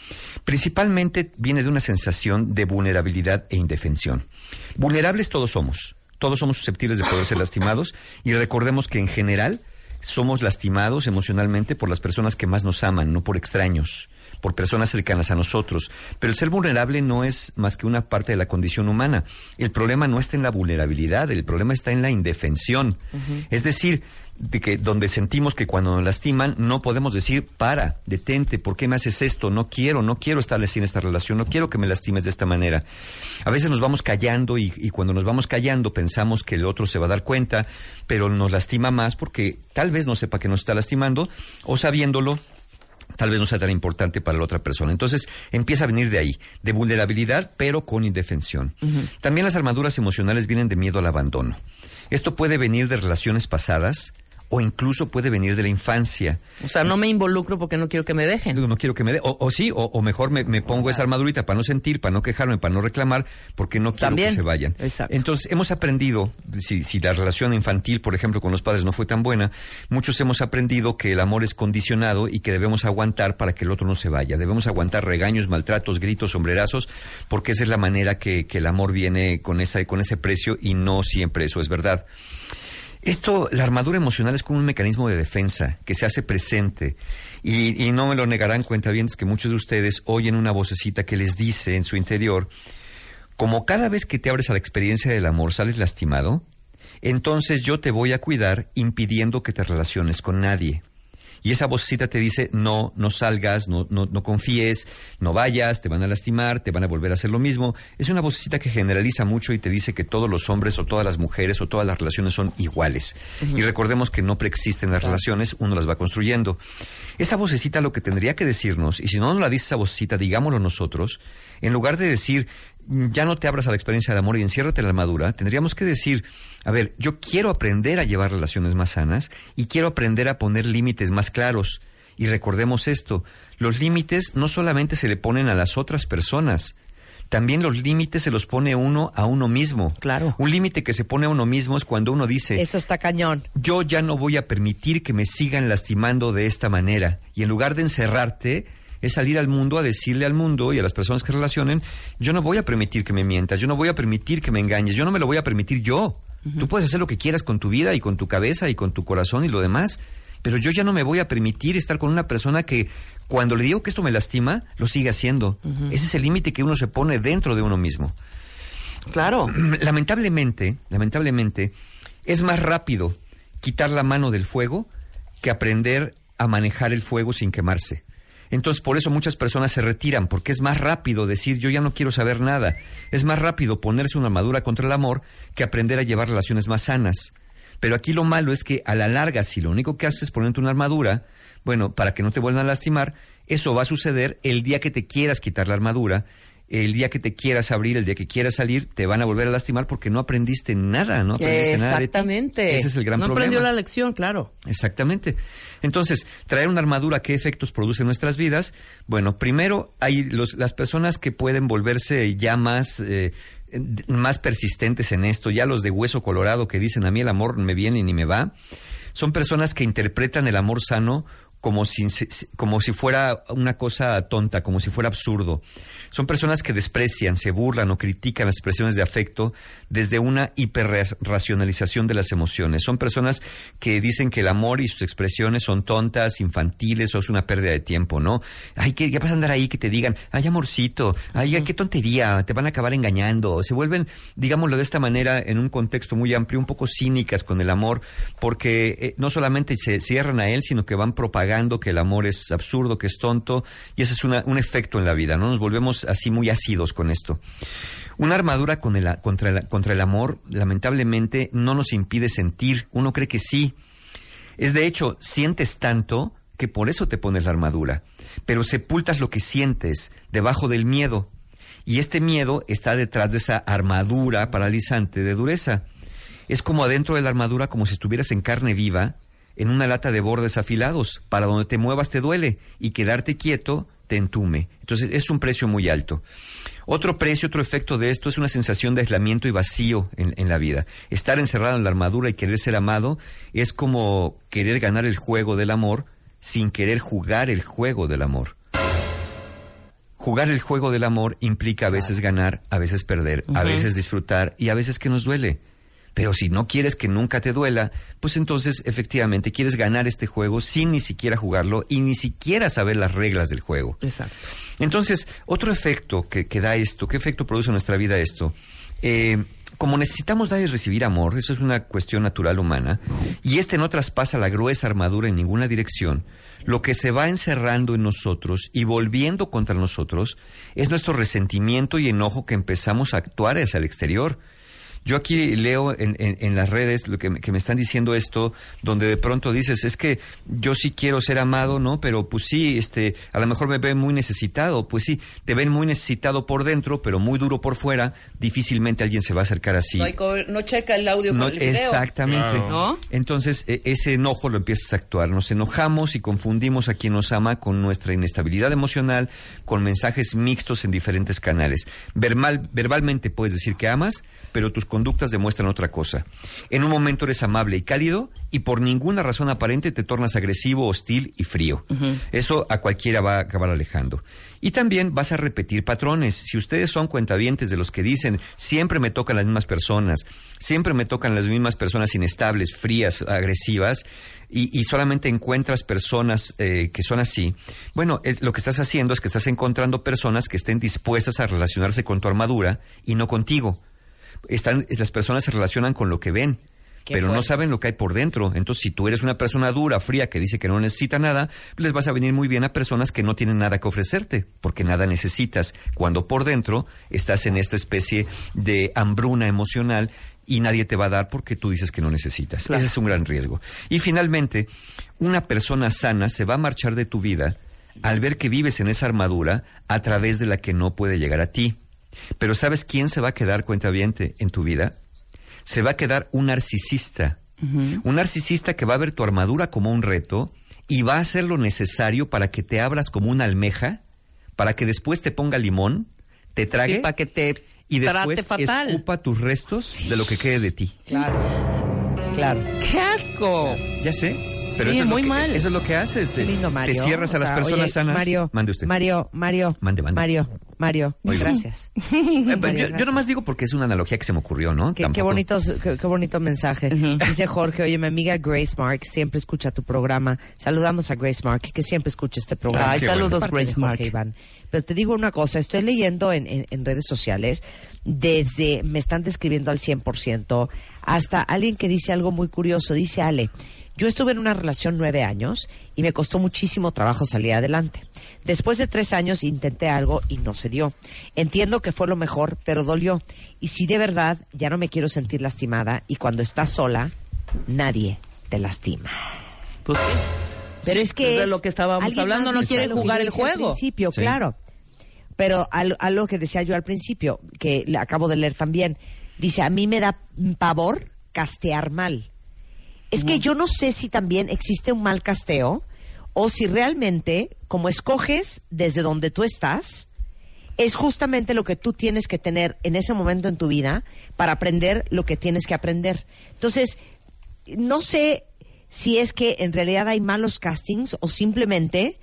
Speaker 7: Principalmente viene de una sensación de vulnerabilidad e indefensión. Vulnerables todos somos. Todos somos susceptibles de poder ser lastimados y recordemos que en general somos lastimados emocionalmente por las personas que más nos aman, no por extraños, por personas cercanas a nosotros. Pero el ser vulnerable no es más que una parte de la condición humana. El problema no está en la vulnerabilidad, el problema está en la indefensión. Es decir, de que donde sentimos que cuando nos lastiman no podemos decir para, detente, ¿por qué me haces esto? No quiero, no quiero en esta relación, no quiero que me lastimes de esta manera. A veces nos vamos callando y, y cuando nos vamos callando pensamos que el otro se va a dar cuenta, pero nos lastima más porque tal vez no sepa que nos está lastimando o sabiéndolo tal vez no sea tan importante para la otra persona. Entonces empieza a venir de ahí, de vulnerabilidad, pero con indefensión. También las armaduras emocionales vienen de miedo al abandono. Esto puede venir de relaciones pasadas o incluso puede venir de la infancia.
Speaker 5: O sea, no me involucro porque no quiero que me dejen.
Speaker 7: No, no quiero que me dé, o, o sí, o, o mejor me, me pongo esa armadurita para no sentir, para no quejarme, para no reclamar, porque no quiero
Speaker 5: También.
Speaker 7: que se vayan.
Speaker 5: Exacto.
Speaker 7: Entonces, hemos aprendido, si, si la relación infantil, por ejemplo, con los padres no fue tan buena, muchos hemos aprendido que el amor es condicionado y que debemos aguantar para que el otro no se vaya. Debemos aguantar regaños, maltratos, gritos, sombrerazos, porque esa es la manera que, que el amor viene con, esa, con ese precio y no siempre eso es verdad. Esto, la armadura emocional es como un mecanismo de defensa que se hace presente. Y, no me lo negarán cuentavientes que muchos de ustedes oyen una vocecita que les dice en su interior, como cada vez que te abres a la experiencia del amor sales lastimado, entonces yo te voy a cuidar impidiendo que te relaciones con nadie. Y esa vocecita te dice, no, no salgas, no, no, no confíes, no vayas, te van a lastimar, te van a volver a hacer lo mismo. Es una vocecita que generaliza mucho y te dice que todos los hombres o todas las mujeres o todas las relaciones son iguales. Y recordemos que no preexisten las relaciones, uno las va construyendo. Esa vocecita lo que tendría que decirnos, y si no nos la dice esa vocecita, digámoslo nosotros, en lugar de decir, "Mm, ya no te abras a la experiencia de amor y enciérrate en la armadura, tendríamos que decir, a ver, yo quiero aprender a llevar relaciones más sanas y quiero aprender a poner límites más claros. Y recordemos esto, los límites no solamente se le ponen a las otras personas, también los límites se los pone uno a uno mismo.
Speaker 5: Claro.
Speaker 7: Un límite que se pone a uno mismo es cuando uno dice,
Speaker 4: Eso está cañón.
Speaker 7: yo ya no voy a permitir que me sigan lastimando de esta manera. Y en lugar de encerrarte, es salir al mundo a decirle al mundo y a las personas que relacionen, yo no voy a permitir que me mientas, yo no voy a permitir que me engañes, yo no me lo voy a permitir yo. Tú puedes hacer lo que quieras con tu vida y con tu cabeza y con tu corazón y lo demás, pero yo ya no me voy a permitir estar con una persona que cuando le digo que esto me lastima, lo sigue haciendo. Ese es el límite que uno se pone dentro de uno mismo
Speaker 5: Claro.
Speaker 7: lamentablemente, lamentablemente, es más rápido quitar la mano del fuego que aprender a manejar el fuego sin quemarse. Entonces, por eso muchas personas se retiran, porque es más rápido decir yo ya no quiero saber nada. Es más rápido ponerse una armadura contra el amor que aprender a llevar relaciones más sanas. Pero aquí lo malo es que a la larga, si lo único que haces es ponerte una armadura, bueno, para que no te vuelvan a lastimar, eso va a suceder el día que te quieras quitar la armadura el día que te quieras abrir, el día que quieras salir, te van a volver a lastimar porque no aprendiste nada, no aprendiste nada.
Speaker 5: Exactamente.
Speaker 7: Ese es el gran
Speaker 5: no
Speaker 7: problema.
Speaker 5: aprendió la lección, claro.
Speaker 7: Exactamente. Entonces, traer una armadura, ¿qué efectos produce en nuestras vidas? Bueno, primero hay los, las personas que pueden volverse ya más, eh, más persistentes en esto, ya los de hueso colorado que dicen a mí el amor me viene ni me va, son personas que interpretan el amor sano como si, como si fuera una cosa tonta, como si fuera absurdo. Son personas que desprecian, se burlan o critican las expresiones de afecto desde una hiperracionalización de las emociones. Son personas que dicen que el amor y sus expresiones son tontas, infantiles o es una pérdida de tiempo, ¿no? Ay, ¿qué, qué vas a andar ahí que te digan, ay, amorcito, ay, qué tontería, te van a acabar engañando. Se vuelven, digámoslo de esta manera, en un contexto muy amplio, un poco cínicas con el amor, porque eh, no solamente se cierran a él, sino que van propagando que el amor es absurdo, que es tonto, y ese es un efecto en la vida, ¿no? Nos volvemos así muy ácidos con esto. Una armadura contra, el, contra el amor, lamentablemente, no nos impide sentir. Uno cree que sí. Es de hecho, sientes tanto que por eso te pones la armadura. Pero sepultas lo que sientes debajo del miedo. Y este miedo está detrás de esa armadura paralizante de dureza. Es como adentro de la armadura, como si estuvieras en carne viva, en una lata de bordes afilados. Para donde te muevas te duele y quedarte quieto te entume. Entonces es un precio muy alto. Otro precio, otro efecto de esto es una sensación de aislamiento y vacío en, en, la vida. Estar encerrado en la armadura y querer ser amado es como querer ganar el juego del amor sin querer jugar el juego del amor. Jugar el juego del amor implica a veces ganar, a veces perder, uh -huh. a veces disfrutar y a veces que nos duele. Pero si no quieres que nunca te duela, pues entonces efectivamente quieres ganar este juego sin ni siquiera jugarlo y ni siquiera saber las reglas del juego.
Speaker 5: Exacto.
Speaker 7: Entonces, otro efecto que, que da esto, ¿qué efecto produce en nuestra vida esto? Eh, como necesitamos dar y recibir amor, eso es una cuestión natural humana, y este no traspasa la gruesa armadura en ninguna dirección, lo que se va encerrando en nosotros y volviendo contra nosotros es nuestro resentimiento y enojo que empezamos a actuar hacia el exterior. Yo aquí leo en, en, en las redes lo que me, que me, están diciendo esto, donde de pronto dices, es que yo sí quiero ser amado, ¿no? Pero pues sí, este, a lo mejor me ven muy necesitado, pues sí, te ven muy necesitado por dentro, pero muy duro por fuera, difícilmente alguien se va a acercar así.
Speaker 5: No, hay no checa el audio
Speaker 7: no,
Speaker 5: con el video.
Speaker 7: Exactamente.
Speaker 5: Claro. ¿No?
Speaker 7: Entonces, e ese enojo lo empiezas a actuar. Nos enojamos y confundimos a quien nos ama con nuestra inestabilidad emocional, con mensajes mixtos en diferentes canales. Verbal, verbalmente puedes decir que amas, pero tus conductas demuestran otra cosa. En un momento eres amable y cálido y por ninguna razón aparente te tornas agresivo, hostil y frío. Uh -huh. Eso a cualquiera va a acabar alejando. Y también vas a repetir patrones. Si ustedes son cuentavientes de los que dicen siempre me tocan las mismas personas, siempre me tocan las mismas personas inestables, frías, agresivas, y, y solamente encuentras personas eh, que son así, bueno, lo que estás haciendo es que estás encontrando personas que estén dispuestas a relacionarse con tu armadura y no contigo están, las personas se relacionan con lo que ven, pero fuerte. no saben lo que hay por dentro. Entonces, si tú eres una persona dura, fría, que dice que no necesita nada, les vas a venir muy bien a personas que no tienen nada que ofrecerte, porque nada necesitas, cuando por dentro estás en esta especie de hambruna emocional y nadie te va a dar porque tú dices que no necesitas. Claro. Ese es un gran riesgo. Y finalmente, una persona sana se va a marchar de tu vida al ver que vives en esa armadura a través de la que no puede llegar a ti. Pero ¿sabes quién se va a quedar cuentaviente en tu vida? Se va a quedar un narcisista. Uh -huh. Un narcisista que va a ver tu armadura como un reto y va a hacer lo necesario para que te abras como una almeja, para que después te ponga limón, te trague
Speaker 5: sí, para que te
Speaker 7: y después
Speaker 5: fatal.
Speaker 7: escupa tus restos de lo que quede de ti.
Speaker 4: Claro. Claro.
Speaker 5: ¡Qué asco!
Speaker 7: Ya sé. Pero
Speaker 5: sí,
Speaker 7: eso es
Speaker 5: muy
Speaker 7: que,
Speaker 5: mal.
Speaker 7: Eso es lo que haces. Te,
Speaker 4: lindo, Mario.
Speaker 7: te cierras a las personas
Speaker 4: oye,
Speaker 7: sanas.
Speaker 4: Mario,
Speaker 7: mande usted.
Speaker 4: Mario, Mario.
Speaker 7: Mande, mande.
Speaker 4: Mario, Mario, gracias.
Speaker 7: Eh,
Speaker 4: Mario,
Speaker 7: yo, nomás digo porque es una analogía que se me ocurrió, ¿no?
Speaker 4: Qué, bonitos, qué, qué bonito mensaje. Dice Jorge, oye, mi amiga Grace Mark siempre escucha tu programa. Saludamos a Grace Mark, que siempre escucha este programa.
Speaker 5: Ay, saludos, Grace Mark.
Speaker 4: Iván. Pero te digo una cosa, estoy leyendo en, en- en redes sociales, desde me están describiendo al 100%, hasta alguien que dice algo muy curioso. Dice Ale, yo estuve en una relación nueve años y me costó muchísimo trabajo salir adelante. Después de tres años intenté algo y no se dio. Entiendo que fue lo mejor, pero dolió. Y si de verdad ya no me quiero sentir lastimada y cuando estás sola, nadie te lastima.
Speaker 5: Pues sí.
Speaker 4: Pero
Speaker 5: Sí,
Speaker 4: es que
Speaker 5: de
Speaker 4: es-
Speaker 5: lo que estábamos hablando, no quiere
Speaker 4: lo
Speaker 5: jugar el
Speaker 4: decía al
Speaker 5: juego.
Speaker 4: principio,
Speaker 7: Sí.
Speaker 4: claro. pero al- algo que decía yo al principio, que le acabo de leer también, dice, a mí me da pavor castear mal. Es que yo no sé si también existe un mal casteo o si realmente, como escoges desde donde tú estás, es justamente lo que tú tienes que tener en ese momento en tu vida para aprender lo que tienes que aprender. Entonces, no sé si es que en realidad hay malos castings o simplemente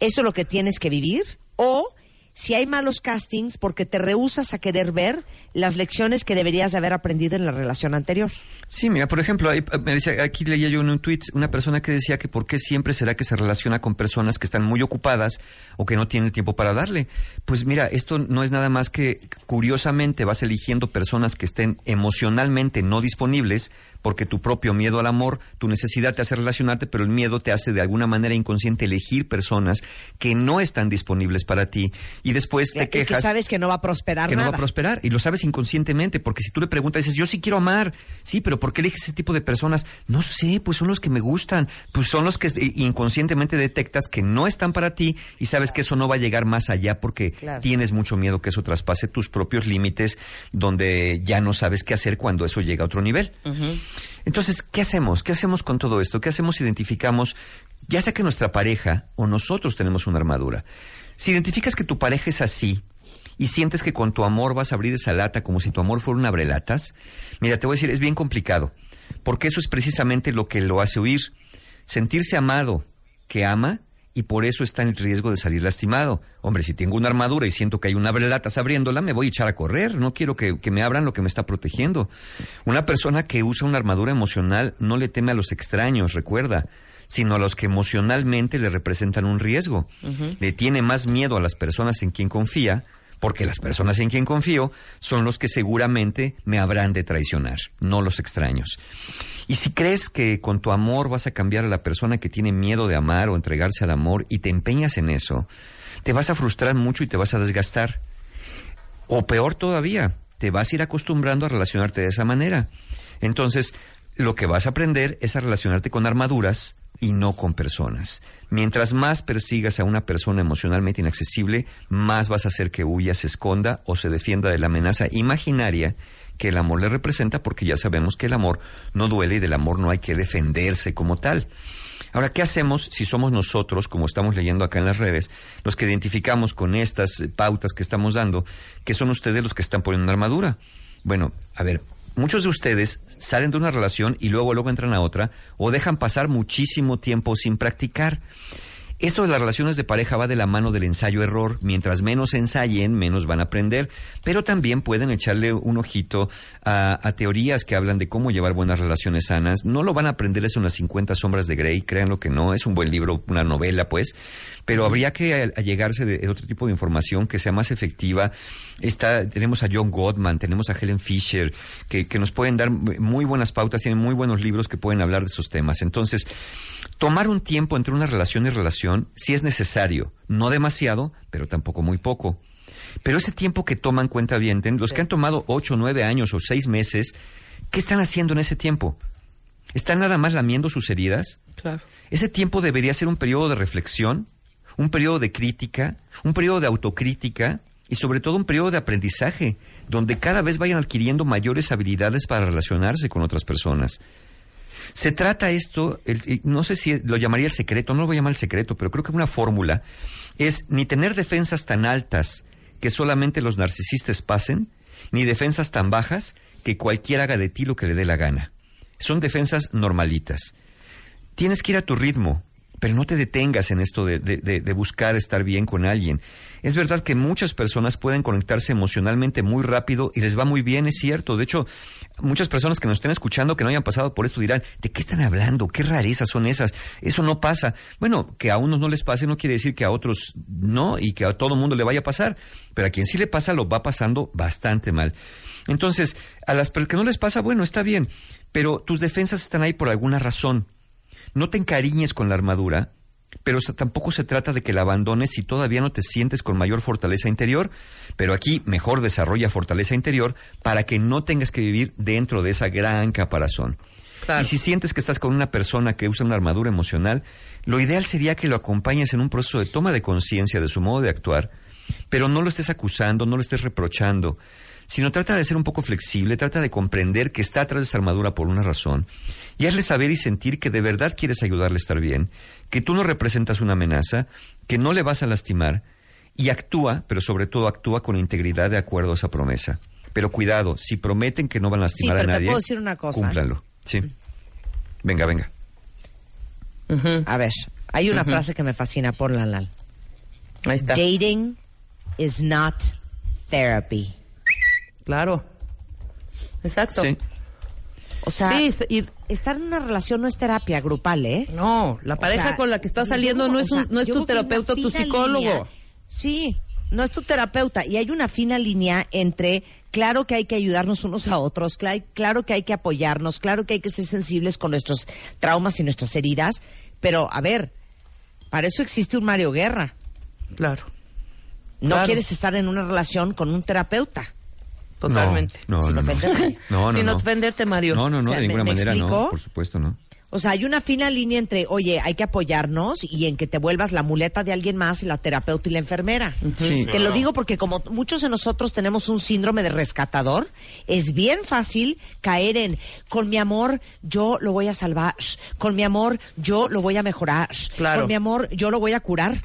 Speaker 4: eso es lo que tienes que vivir o si hay malos castings porque te rehusas a querer ver las lecciones que deberías de haber aprendido en la relación anterior.
Speaker 7: Sí, mira, por ejemplo, aquí leía yo en un tweet una persona que decía que por qué siempre será que se relaciona con personas que están muy ocupadas o que no tienen tiempo para darle. Pues mira, esto no es nada más que curiosamente vas eligiendo personas que estén emocionalmente no disponibles porque tu propio miedo al amor, tu necesidad te hace relacionarte, pero el miedo te hace de alguna manera inconsciente elegir personas que no están disponibles para ti. Y después te
Speaker 4: Y que
Speaker 7: quejas
Speaker 4: sabes que no va a prosperar
Speaker 7: que no va a prosperar y lo sabes inconscientemente porque si tú le preguntas dices yo sí quiero amar sí pero ¿por qué eliges ese tipo de personas? no sé pues son los que me gustan pues son los que eh, inconscientemente detectas que no están para ti y sabes que eso no va a llegar más allá porque
Speaker 4: Claro.
Speaker 7: tienes mucho miedo que eso traspase tus propios límites donde ya no sabes qué hacer cuando eso llega a otro nivel entonces, ¿qué hacemos? ¿Qué hacemos con todo esto? ¿Qué hacemos si identificamos, ya sea que nuestra pareja o nosotros tenemos una armadura? Si identificas que tu pareja es así y sientes que con tu amor vas a abrir esa lata como si tu amor fuera un abrelatas, mira, te voy a decir, es bien complicado, porque eso es precisamente lo que lo hace huir. Sentirse amado, que ama, y por eso está en el riesgo de salir lastimado. Hombre, si tengo una armadura y siento que hay una abrelatas abriéndola, me voy a echar a correr. No quiero que, que me abran lo que me está protegiendo. Una persona que usa una armadura emocional no le teme a los extraños, recuerda, sino a los que emocionalmente le representan un riesgo. Le tiene más miedo a las personas en quien confía, porque las personas en quien confío son los que seguramente me habrán de traicionar, no los extraños. Y si crees que con tu amor vas a cambiar a la persona que tiene miedo de amar o entregarse al amor y te empeñas en eso, te vas a frustrar mucho y te vas a desgastar. O peor todavía, te vas a ir acostumbrando a relacionarte de esa manera. Entonces, lo que vas a aprender es a relacionarte con armaduras y no con personas. Mientras más persigas a una persona emocionalmente inaccesible, más vas a hacer que huya, se esconda o se defienda de la amenaza imaginaria que el amor le representa, porque ya sabemos que el amor no duele y del amor no hay que defenderse como tal. Ahora, ¿qué hacemos si somos nosotros, como estamos leyendo acá en las redes, los que identificamos con estas eh, pautas que estamos dando, que son ustedes los que están poniendo armadura? Bueno, a ver, muchos de ustedes salen de una relación y luego luego entran a otra o dejan pasar muchísimo tiempo sin practicar. Esto de las relaciones de pareja va de la mano del ensayo-error. Mientras menos ensayen, menos van a aprender. Pero también pueden echarle un ojito a, a teorías que hablan de cómo llevar buenas relaciones sanas. No lo van a aprender eso en las 50 sombras de Grey, créanlo que no. Es un buen libro, una novela, pues. Pero habría que allegarse de, de otro tipo de información que sea más efectiva. Está, tenemos a John Gottman, tenemos a Helen Fisher, que, que nos pueden dar muy buenas pautas, tienen muy buenos libros que pueden hablar de esos temas. Entonces, tomar un tiempo entre una relación y relación sí es necesario, no demasiado, pero tampoco muy poco. Pero ese tiempo que toman cuenta bien, los que han tomado ocho, nueve años o seis meses, ¿qué están haciendo en ese tiempo? ¿Están nada más lamiendo sus heridas?
Speaker 5: Claro.
Speaker 7: Ese tiempo debería ser un periodo de reflexión, un periodo de crítica, un periodo de autocrítica y sobre todo un periodo de aprendizaje, donde cada vez vayan adquiriendo mayores habilidades para relacionarse con otras personas. Se trata esto, el- no sé si lo llamaría el secreto, no lo voy a llamar el secreto, pero creo que una fórmula es ni tener defensas tan altas que solamente los narcisistas pasen, ni defensas tan bajas que cualquiera haga de ti lo que le dé la gana. Son defensas normalitas. Tienes que ir a tu ritmo, pero no te detengas en esto de, buscar estar bien con alguien. Es verdad que muchas personas pueden conectarse emocionalmente muy rápido y les va muy bien, es cierto. De hecho, muchas personas que nos estén escuchando que no hayan pasado por esto dirán, ¿de qué están hablando? ¿Qué rarezas son esas? Eso no pasa. Bueno, que a unos no les pase no quiere decir que a otros no y que a todo mundo le vaya a pasar. Pero a quien sí le pasa lo va pasando bastante mal. Entonces, a las que no les pasa, bueno, está bien, pero tus defensas están ahí por alguna razón. No te encariñes con la armadura, pero tampoco se trata de que la abandones si todavía no te sientes con mayor fortaleza interior, pero aquí mejor desarrolla fortaleza interior para que no tengas que vivir dentro de esa gran caparazón.
Speaker 5: Claro.
Speaker 7: Y si sientes que estás con una persona que usa una armadura emocional, lo ideal sería que lo acompañes en un proceso de toma de conciencia de su modo de actuar pero no lo estés acusando, no lo estés reprochando, sino trata de ser un poco flexible, trata de comprender que está atrás de esa armadura por una razón, y hazle saber y sentir que de verdad quieres ayudarle a estar bien, que tú no representas una amenaza, que no le vas a lastimar, y actúa, pero sobre todo actúa con integridad de acuerdo a esa promesa. Pero cuidado, si prometen que no van a
Speaker 4: Sí,
Speaker 7: lastimar
Speaker 4: pero
Speaker 7: a
Speaker 4: te
Speaker 7: nadie,
Speaker 4: puedo decir una cosa.
Speaker 7: cúmplanlo. Sí. Venga, venga.
Speaker 4: A ver, hay una frase que me fascina por la Lal.
Speaker 5: Ahí está.
Speaker 4: Dating is not therapy.
Speaker 5: Claro. Exacto.
Speaker 7: Sí.
Speaker 4: O sea,
Speaker 5: Sí, se- y-
Speaker 4: estar en una relación no es terapia grupal, ¿eh?
Speaker 5: No, la pareja
Speaker 4: O sea,
Speaker 5: con la que estás saliendo no es,
Speaker 4: o
Speaker 5: un-
Speaker 4: sea,
Speaker 5: no es tu terapeuta, tu psicólogo.
Speaker 4: línea- sí, no es tu terapeuta. Y hay una fina línea entre, claro que hay que ayudarnos unos a otros, cla- claro que hay que apoyarnos, claro que hay que ser sensibles con nuestros traumas y nuestras heridas, pero a ver, para eso existe un Mario Guerra.
Speaker 5: Claro,
Speaker 4: No
Speaker 5: Claro.
Speaker 4: quieres estar en una relación con un terapeuta.
Speaker 5: Totalmente.
Speaker 7: No,
Speaker 4: Sin
Speaker 7: no,
Speaker 4: ofenderte.
Speaker 7: No,
Speaker 5: Sin ofenderte, Mario.
Speaker 7: No, no, no,
Speaker 4: O sea,
Speaker 7: de ninguna
Speaker 4: ¿me- me
Speaker 7: manera
Speaker 4: explico?
Speaker 7: no, por supuesto, no.
Speaker 4: O sea, hay una fina línea entre, oye, hay que apoyarnos y en que te vuelvas la muleta de alguien más y la terapeuta y la enfermera.
Speaker 7: Sí.
Speaker 4: Te lo digo porque como muchos de nosotros tenemos un síndrome de rescatador, es bien fácil caer en, con mi amor yo lo voy a salvar, con mi amor yo lo voy a mejorar,
Speaker 5: Claro.
Speaker 4: con mi amor yo lo voy a curar.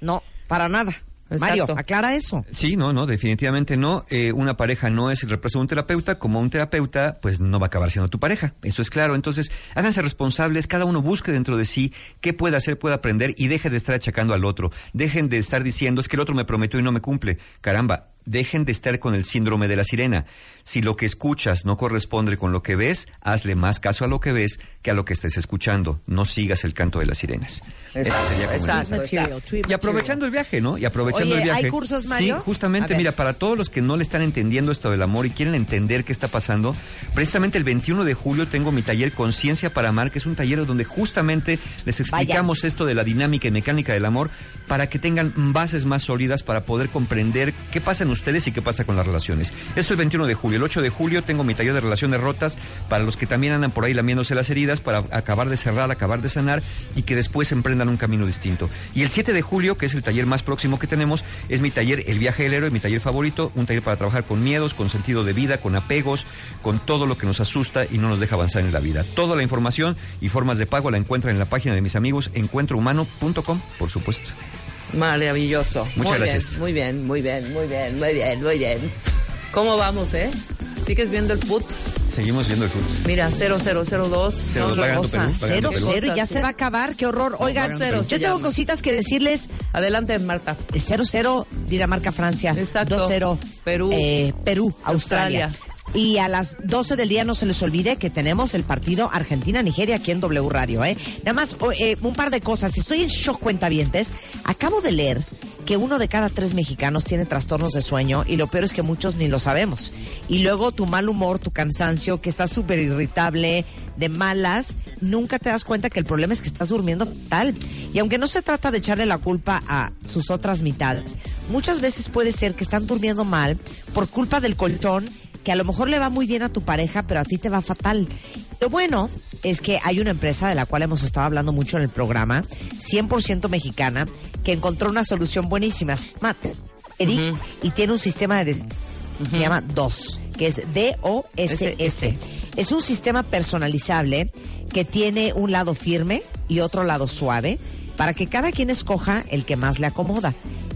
Speaker 4: No, para nada. Mario,
Speaker 5: Exacto.
Speaker 4: aclara eso.
Speaker 7: Sí, no, no, definitivamente no. Eh, una pareja no es el reemplazo de un terapeuta, como un terapeuta, pues no va a acabar siendo tu pareja. Eso es claro. Entonces, háganse responsables, cada uno busque dentro de sí qué puede hacer, puede aprender y deje de estar achacando al otro. Dejen de estar diciendo, es que el otro me prometió y no me cumple. Caramba, dejen de estar con el síndrome de la sirena. Si lo que escuchas no corresponde con lo que ves, hazle más caso a lo que ves que a lo que estés escuchando. No sigas el canto de las sirenas.
Speaker 5: Exacto,
Speaker 7: sería como el
Speaker 5: exacto.
Speaker 4: Material,
Speaker 7: Y aprovechando el viaje, ¿no? Y aprovechando
Speaker 4: Oye,
Speaker 7: el viaje.
Speaker 4: ¿hay cursos, Mario?
Speaker 7: Sí, justamente, mira, para todos los que no le están entendiendo esto del amor y quieren entender qué está pasando, precisamente el 21 de julio tengo mi taller Conciencia para Amar, que es un taller donde justamente les explicamos esto de la dinámica y mecánica del amor para que tengan bases más sólidas para poder comprender qué pasa en ustedes y qué pasa con las relaciones. Eso es el 21 de julio. El 8 de julio tengo mi taller de relaciones rotas para los que también andan por ahí lamiéndose las heridas para acabar de cerrar, acabar de sanar y que después emprendan un camino distinto. Y el 7 de julio, que es el taller más próximo que tenemos, es mi taller El viaje del héroe, mi taller favorito, un taller para trabajar con miedos, con sentido de vida, con apegos, con todo lo que nos asusta y no nos deja avanzar en la vida. Toda la información y formas de pago la encuentran en la página de mis amigos encuentrohumano.com, por supuesto.
Speaker 5: Maravilloso.
Speaker 7: Muchas
Speaker 5: muy
Speaker 7: gracias.
Speaker 5: Bien, muy bien, muy bien, muy bien, muy bien, muy bien. ¿Cómo vamos, eh? ¿Sigues viendo el foot?
Speaker 7: Seguimos viendo el fútbol.
Speaker 5: Mira, 0002.
Speaker 7: Cero,
Speaker 5: No,
Speaker 7: va ganando
Speaker 4: Rosa,
Speaker 7: Perú, va
Speaker 4: cero,
Speaker 7: ganando Perú.
Speaker 4: cero, y ya se va a acabar, qué horror. Oigan,
Speaker 5: cero se
Speaker 4: yo tengo
Speaker 5: llama.
Speaker 4: cositas que decirles.
Speaker 5: Adelante, Marta.
Speaker 4: 0-0 Dinamarca, Francia.
Speaker 5: Exacto.
Speaker 4: 2-0
Speaker 5: Perú.
Speaker 4: eh, Perú, Australia.
Speaker 5: Australia.
Speaker 4: Y a las 12 del día no se les olvide que tenemos el partido Argentina-Nigeria aquí en W Radio. ¿eh? Nada más eh, un par de cosas. Estoy en shock, cuentavientes. Acabo de leer que uno de cada tres mexicanos tiene trastornos de sueño y lo peor es que muchos ni lo sabemos. Y luego tu mal humor, tu cansancio, que estás súper irritable, de malas, nunca te das cuenta que el problema es que estás durmiendo tal. Y aunque no se trata de echarle la culpa a sus otras mitades, muchas veces puede ser que están durmiendo mal por culpa del colchón que a lo mejor le va muy bien a tu pareja, pero a ti te va fatal. Lo bueno es que hay una empresa de la cual hemos estado hablando mucho en el programa, 100% mexicana, que encontró una solución buenísima. Se llama Eric y tiene un sistema de... des- Se llama DOS, que es D-O-S-S.
Speaker 5: S.
Speaker 4: Es un sistema personalizable que tiene un lado firme y otro lado suave para que cada quien escoja el que más le acomoda.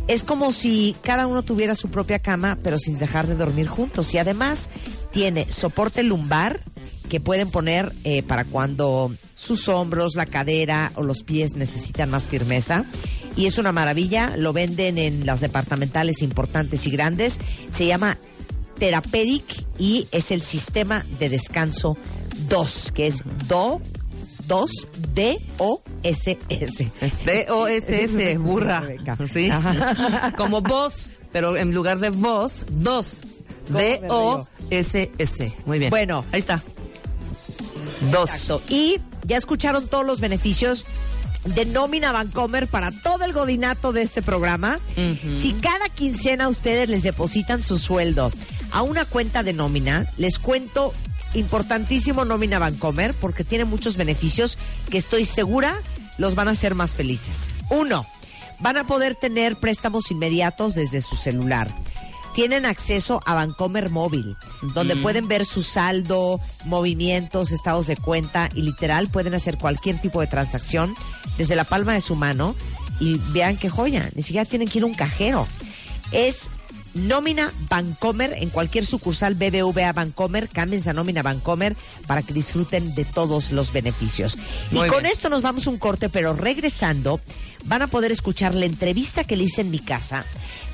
Speaker 4: Es como si cada uno tuviera su propia cama, pero sin dejar de dormir juntos. Y además tiene soporte lumbar que pueden poner eh, para cuando sus hombros, la cadera o los pies necesitan más firmeza. Y es una maravilla, lo venden en las departamentales importantes y grandes. Se llama Therapedic y es el sistema de descanso 2, que es DO, 2, D-O-S-S.
Speaker 5: Es D-O-S-S, burra. ¿Sí? Como vos, pero en lugar de vos, dos.
Speaker 4: ¿Cómo me río?
Speaker 5: D-O-S-S. Muy bien.
Speaker 4: Bueno.
Speaker 5: Ahí está. Dos.
Speaker 4: Exacto. Y ya escucharon todos los beneficios de nómina Vancomer para todo el godinato de este programa. Si cada quincena ustedes les depositan su sueldo a una cuenta de nómina, les cuento importantísimo nómina Vancomer porque tiene muchos beneficios que estoy segura los van a hacer más felices. Uno, van a poder tener préstamos inmediatos desde su celular. Tienen acceso a Bancomer Móvil, donde pueden ver su saldo, movimientos, estados de cuenta y literal pueden hacer cualquier tipo de transacción desde la palma de su mano y vean qué joya, ni siquiera tienen que ir a un cajero. Es Nómina Bancomer en cualquier sucursal BBVA Bancomer, cámbiense a Nómina Bancomer para que disfruten de todos los beneficios.
Speaker 5: Muy
Speaker 4: y con
Speaker 5: bien.
Speaker 4: esto nos vamos un corte, pero regresando van a poder escuchar la entrevista que le hice en mi casa,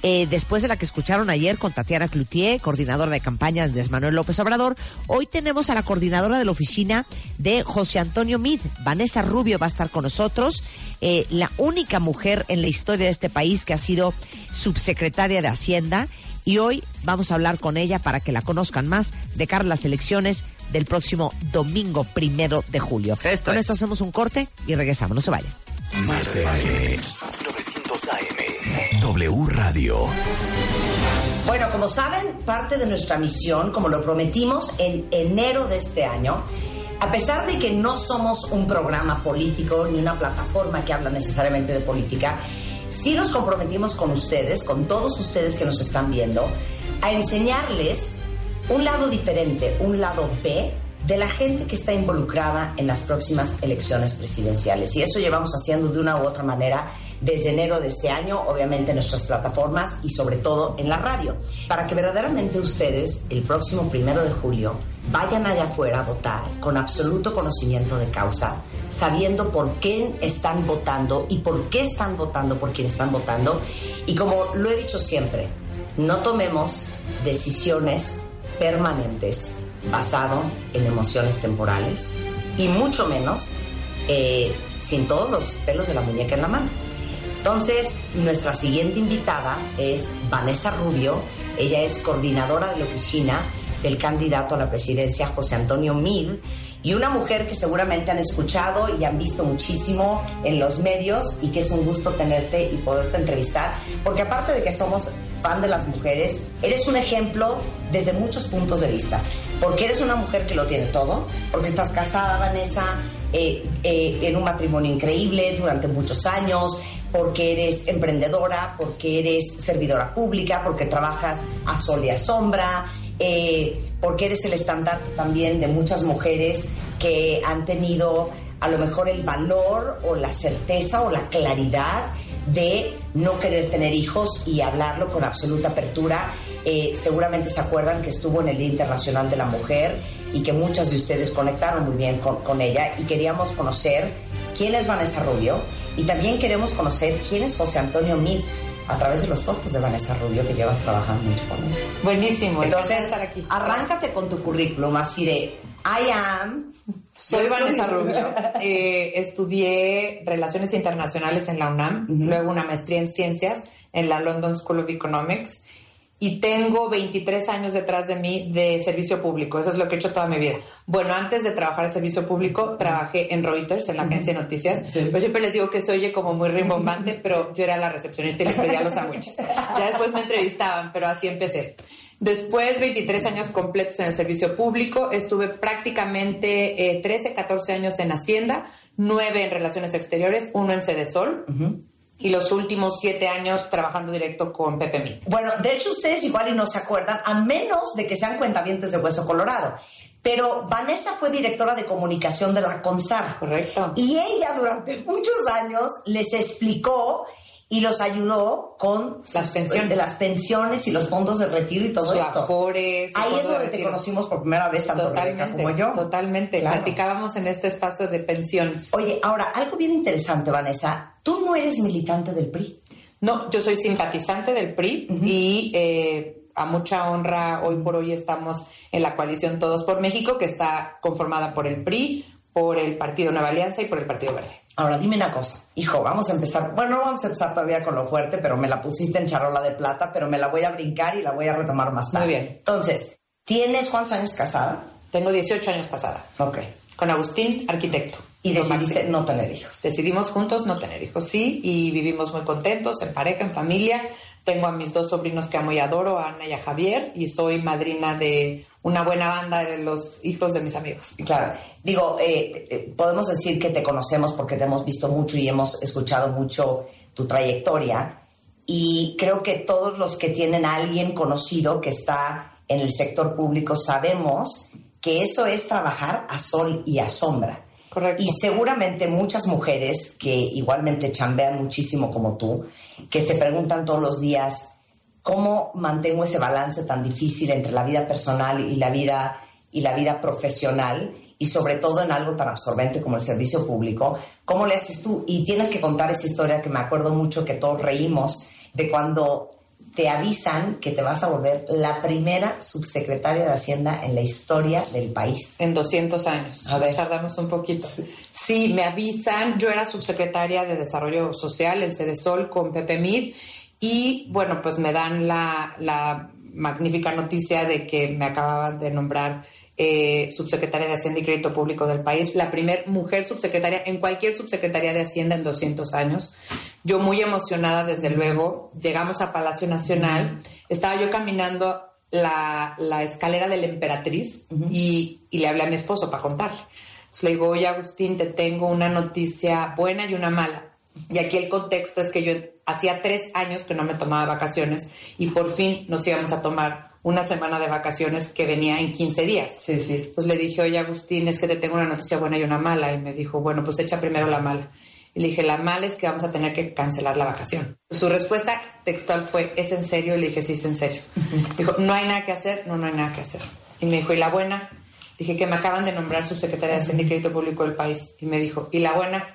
Speaker 4: eh, después de la que escucharon ayer con Tatiana Cloutier, coordinadora de campaña de Manuel López Obrador. Hoy tenemos a la coordinadora de la oficina de José Antonio Mid, Vanessa Rubio va a estar con nosotros, eh, la única mujer en la historia de este país que ha sido subsecretaria de Hacienda. Y hoy vamos a hablar con ella para que la conozcan más de cara a las elecciones del próximo domingo primero de julio.
Speaker 5: Esto
Speaker 4: con
Speaker 5: es.
Speaker 4: esto hacemos un corte y regresamos. No se vayan.
Speaker 1: Marta de Baile. 900 AM. W Radio.
Speaker 8: Bueno, como saben, parte de nuestra misión, como lo prometimos en enero de este año, a pesar de que no somos un programa político ni una plataforma que habla necesariamente de política, sí nos comprometimos con ustedes, con todos ustedes que nos están viendo, a enseñarles un lado diferente, un lado B de la gente que está involucrada en las próximas elecciones presidenciales. Y eso llevamos haciendo de una u otra manera desde enero de este año, obviamente en nuestras plataformas y sobre todo en la radio, para que verdaderamente ustedes el próximo primero de julio vayan allá afuera a votar con absoluto conocimiento de causa, sabiendo por quién están votando y por qué están votando por quién están votando. Y como lo he dicho siempre, no tomemos decisiones permanentes basado en emociones temporales y mucho menos eh, sin todos los pelos de la muñeca en la mano. Entonces, nuestra siguiente invitada es Vanessa Rubio. Ella es coordinadora de la oficina del candidato a la presidencia José Antonio Mid y una mujer que seguramente han escuchado y han visto muchísimo en los medios y que es un gusto tenerte y poderte entrevistar, porque aparte de que somos fan de las mujeres, eres un ejemplo desde muchos puntos de vista, porque eres una mujer que lo tiene todo, porque estás casada, Vanessa, eh, eh, en un matrimonio increíble durante muchos años, porque eres emprendedora, porque eres servidora pública, porque trabajas a sol y a sombra, eh, porque eres el estandarte también de muchas mujeres que han tenido a lo mejor el valor o la certeza o la claridad de no querer tener hijos y hablarlo con absoluta apertura. Eh, seguramente se acuerdan que estuvo en el Día Internacional de la Mujer y que muchas de ustedes conectaron muy bien con, con ella y queríamos conocer quién es Vanessa Rubio y también queremos conocer quién es José Antonio Mid a través de los ojos de Vanessa Rubio que llevas trabajando mucho con él.
Speaker 9: Buenísimo,
Speaker 8: Entonces,
Speaker 9: estar aquí.
Speaker 8: arráncate con tu currículum así de I am.
Speaker 9: Soy Vanessa Rubio. Eh, estudié Relaciones Internacionales en la UNAM, luego una maestría en Ciencias en la London School of Economics y tengo 23 años detrás de mí de servicio público. Eso es lo que he hecho toda mi vida. Bueno, antes de trabajar en servicio público, trabajé en Reuters, en la agencia de noticias. Yo siempre les digo que se oye como muy rimbombante, pero yo era la recepcionista y les pedía los sándwiches. Ya después me entrevistaban, pero así empecé. Después, 23 años completos en el servicio público. Estuve prácticamente eh, 13, 14 años en Hacienda, 9 en Relaciones Exteriores, uno en Sedesol. Y los últimos 7 años trabajando directo con Pepe Mit.
Speaker 8: Bueno, de hecho ustedes igual y no se acuerdan, a menos de que sean cuentavientes de Hueso Colorado. Pero Vanessa fue directora de comunicación de la CONSAR.
Speaker 9: Correcto.
Speaker 8: Y ella durante muchos años les explicó y los ayudó con
Speaker 9: Las
Speaker 8: sus-
Speaker 9: pensiones.
Speaker 8: de las pensiones y los fondos de retiro y todo
Speaker 9: Su
Speaker 8: esto.
Speaker 9: Afores,
Speaker 8: Ahí es donde te conocimos por primera vez tanto Rebeca
Speaker 9: Totalmente,
Speaker 8: como yo.
Speaker 9: totalmente.
Speaker 8: Claro.
Speaker 9: Platicábamos en este espacio de pensiones.
Speaker 8: Oye, ahora, algo bien interesante, Vanessa. Tú no eres militante del PRI.
Speaker 9: No, yo soy simpatizante del PRI y eh, a mucha honra hoy por hoy estamos en la coalición Todos por México, que está conformada por el PRI, por el Partido Nueva Alianza y por el Partido Verde.
Speaker 8: Ahora, dime una cosa. Hijo, vamos a empezar. Bueno, no vamos a empezar todavía con lo fuerte, pero me la pusiste en charola de plata, pero me la voy a brincar y la voy a retomar más tarde.
Speaker 9: Muy bien.
Speaker 8: Entonces, ¿tienes cuántos años casada?
Speaker 9: Tengo 18 años casada
Speaker 8: Ok.
Speaker 9: con Agustín, arquitecto.
Speaker 8: Y decidiste no tener hijos.
Speaker 9: Decidimos juntos no tener hijos, sí, y vivimos muy contentos, en pareja, en familia. Tengo a mis dos sobrinos que amo y adoro, a Ana y a Javier, y soy madrina de una buena banda de los hijos de mis amigos.
Speaker 8: Claro. Digo, eh, eh, podemos decir que te conocemos porque te hemos visto mucho y hemos escuchado mucho tu trayectoria y creo que todos los que tienen a alguien conocido que está en el sector público sabemos que eso es trabajar a sol y a sombra.
Speaker 9: Correcto.
Speaker 8: Y seguramente muchas mujeres que igualmente chambean muchísimo como tú, que se preguntan todos los días, ¿cómo mantengo ese balance tan difícil entre la vida personal y la vida, y la vida profesional? Y sobre todo en algo tan absorbente como el servicio público, ¿cómo le haces tú? Y tienes que contar esa historia que me acuerdo mucho que todos reímos de cuando te avisan que te vas a volver la primera subsecretaria de Hacienda en la historia del país.
Speaker 9: En 200 años.
Speaker 8: A ver.
Speaker 9: Tardamos un poquito. Sí. me avisan. Yo era subsecretaria de Desarrollo Social en Cedesol con Pepe Mid y bueno, pues me dan la, la magnífica noticia de que me acababan de nombrar eh, subsecretaria de Hacienda y Crédito Público del país, la primer mujer subsecretaria en cualquier subsecretaría de Hacienda en 200 años. Yo muy emocionada, desde luego, llegamos a Palacio Nacional, estaba yo caminando la, la escalera de la emperatriz y, y le hablé a mi esposo para contarle. Entonces le digo, oye Agustín, te tengo una noticia buena y una mala. Y aquí el contexto es que yo hacía tres años que no me tomaba vacaciones y por fin nos íbamos a tomar una semana de vacaciones que venía en 15 días.
Speaker 8: Sí, sí.
Speaker 9: Pues le dije, oye Agustín, es que te tengo una noticia buena y una mala. Y me dijo, bueno, pues echa primero la mala. Y le dije, la mala es que vamos a tener que cancelar la vacación. Su respuesta textual fue, ¿es en serio? Y le dije, sí, es en serio. Dijo, ¿no hay nada que hacer? No, no hay nada que hacer. Y me dijo, ¿y la buena? Dije que me acaban de nombrar subsecretaria de Hacienda y Crédito Público del país. Y me dijo, ¿y la buena?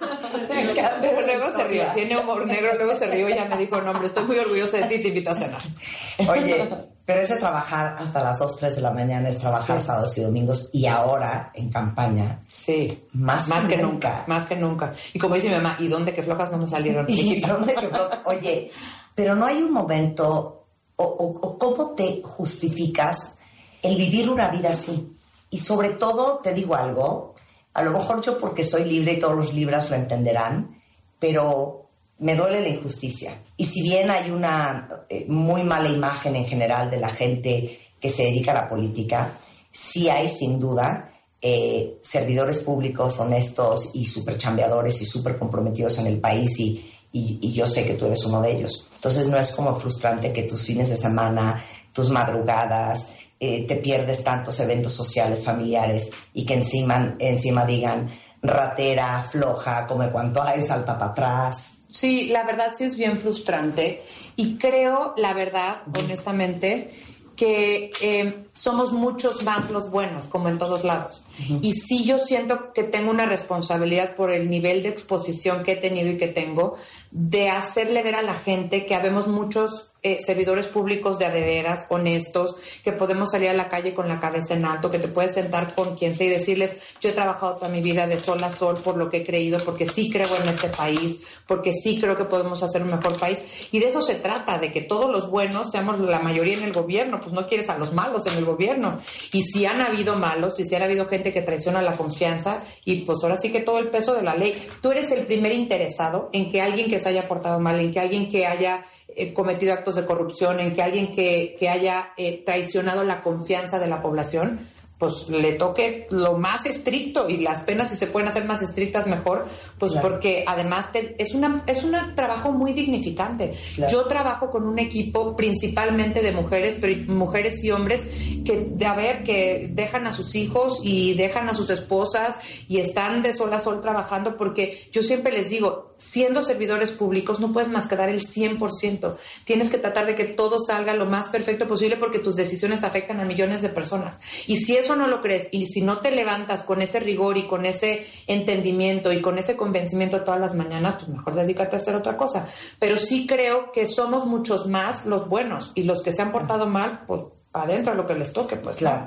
Speaker 9: Pero luego se rió, tiene humor negro, luego se rió y ya me dijo, no, hombre, estoy muy orgulloso de ti, te invito a cenar.
Speaker 8: Oye, pero ese trabajar hasta las 2, 3 de la mañana es trabajar
Speaker 9: Sí.
Speaker 8: sábados y domingos y ahora en campaña
Speaker 9: Sí,
Speaker 8: más,
Speaker 9: más que nunca, más que nunca. Y como dice mi mamá, ¿y dónde que flojas no me salieron?
Speaker 8: ¿Y dónde quedó? Oye, pero no hay un momento, o, o- o cómo te justificas el vivir una vida así. Y sobre todo, te digo algo, a lo mejor yo porque soy libre y todos los libras lo entenderán, pero me duele la injusticia. Y si bien hay una eh, muy mala imagen en general de la gente que se dedica a la política, sí hay sin duda eh, servidores públicos honestos y súper chambeadores y súper comprometidos en el país y, y- y yo sé que tú eres uno de ellos. Entonces no es como frustrante que tus fines de semana, tus madrugadas, eh, te pierdes tantos eventos sociales, familiares y que encima, encima digan ratera, floja, come cuanto hay, salta para atrás.
Speaker 9: Sí, la verdad sí es bien frustrante y creo, la verdad, honestamente, que eh, somos muchos más los buenos, como en todos lados. Y sí yo siento que tengo una responsabilidad por el nivel de exposición que he tenido y que tengo de hacerle ver a la gente que habemos muchos eh, servidores públicos de adeveras, honestos, que podemos salir a la calle con la cabeza en alto, que te puedes sentar con quien sea y decirles, yo he trabajado toda mi vida de sol a sol por lo que he creído, porque sí creo en este país, porque sí creo que podemos hacer un mejor país. Y de eso se trata, de que todos los buenos seamos la mayoría en el gobierno, pues no quieres a los malos en el gobierno. Y si han habido malos, y si han habido gente que traiciona la confianza, y pues ahora sí que todo el peso de la ley. Tú eres el primer interesado en que alguien que se haya portado mal, en que alguien que haya eh, cometido actos de corrupción, en que alguien que, que haya eh, traicionado la confianza de la población, pues le toque lo más estricto y las penas si se pueden hacer más estrictas mejor, pues
Speaker 8: Claro.
Speaker 9: porque además te- es una es un trabajo muy dignificante.
Speaker 8: Claro.
Speaker 9: Yo trabajo con un equipo principalmente de mujeres, pero mujeres y hombres que de a ver que dejan a sus hijos y dejan a sus esposas y están de sol a sol trabajando porque yo siempre les digo, siendo servidores públicos no puedes más que dar el 100%. Tienes que tratar de que todo salga lo más perfecto posible porque tus decisiones afectan a millones de personas. Y si eso no lo crees y si no te levantas con ese rigor y con ese entendimiento y con ese convencimiento todas las mañanas, pues mejor dedícate a hacer otra cosa. Pero sí creo que somos muchos más los buenos y los que se han portado mal, pues adentro a lo que les toque, pues.
Speaker 8: Claro.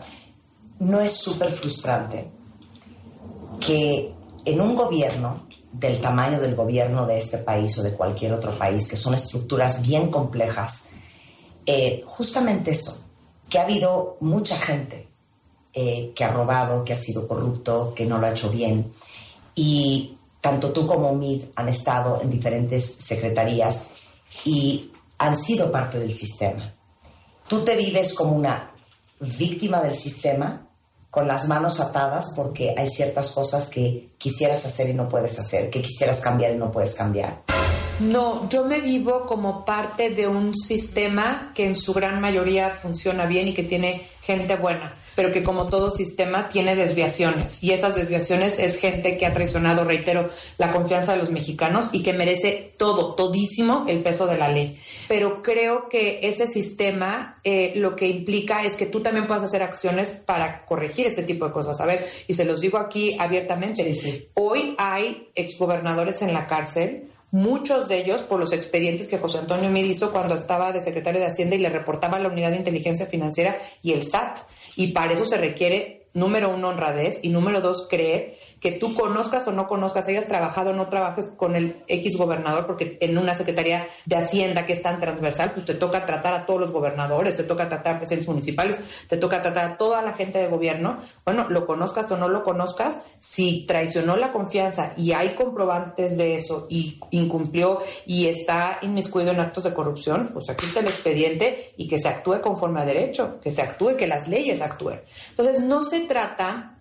Speaker 8: ¿No es súper frustrante que en un gobierno del tamaño del gobierno de este país o de cualquier otro país, que son estructuras bien complejas, eh, justamente eso, que ha habido mucha gente eh, que ha robado, que ha sido corrupto, que no lo ha hecho bien, y tanto tú como MID han estado en diferentes secretarías y han sido parte del sistema. ¿Tú te vives como una víctima del sistema
Speaker 4: con las manos atadas porque hay ciertas cosas que quisieras hacer y no puedes hacer, que quisieras cambiar y no puedes cambiar.
Speaker 9: No, yo me vivo como parte de un sistema que en su gran mayoría funciona bien y que tiene gente buena, pero que como todo sistema tiene desviaciones y esas desviaciones es gente que ha traicionado, reitero, la confianza de los mexicanos y que merece todo, todísimo el peso de la ley. Pero creo que ese sistema eh, lo que implica es que tú también puedas hacer acciones para corregir este tipo de cosas. A ver, y se los digo aquí abiertamente, hoy hay exgobernadores en la cárcel muchos de ellos por los expedientes que José Antonio Mid hizo cuando estaba de secretario de Hacienda y le reportaba a la Unidad de Inteligencia Financiera y el SAT. Y para eso se requiere, número uno, honradez y número dos, creer que tú conozcas o no conozcas, hayas trabajado o no trabajes con el X gobernador, porque en una Secretaría de Hacienda que es tan transversal, pues te toca tratar a todos los gobernadores, te toca tratar a presidentes municipales, te toca tratar a toda la gente de gobierno. Bueno, lo conozcas o no lo conozcas, si traicionó la confianza y hay comprobantes de eso y incumplió y está inmiscuido en actos de corrupción, pues aquí está el expediente y que se actúe conforme a derecho, que se actúe, que las leyes actúen. Entonces, no se trata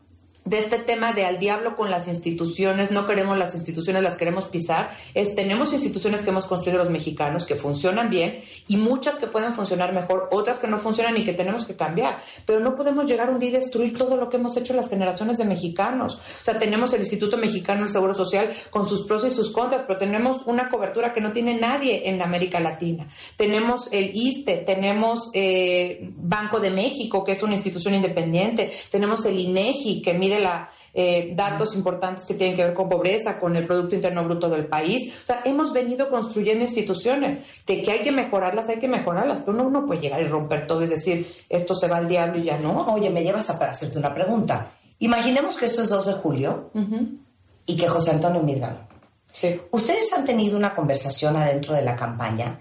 Speaker 9: de este tema de al diablo con las instituciones, no queremos las instituciones, las queremos pisar, es tenemos instituciones que hemos construido los mexicanos que funcionan bien y muchas que pueden funcionar mejor, otras que no funcionan y que tenemos que cambiar, pero no podemos llegar un día y destruir todo lo que hemos hecho las generaciones de mexicanos. O sea, tenemos el Instituto Mexicano del Seguro Social con sus pros y sus contras, pero tenemos una cobertura que no tiene nadie en América Latina. Tenemos el ISTE, tenemos eh, Banco de México, que es una institución independiente, tenemos el INEGI, que mide la, eh, datos importantes que tienen que ver con pobreza, con el Producto Interno Bruto del país. O sea, hemos venido construyendo instituciones. De que hay que mejorarlas, hay que mejorarlas. Pero uno no puede llegar y romper todo y decir, esto se va al diablo y ya no.
Speaker 4: Oye, me llevas a para hacerte una pregunta. Imaginemos que esto es 2 de julio y que José Antonio Mir
Speaker 9: Sí.
Speaker 4: ¿Ustedes han tenido una conversación adentro de la campaña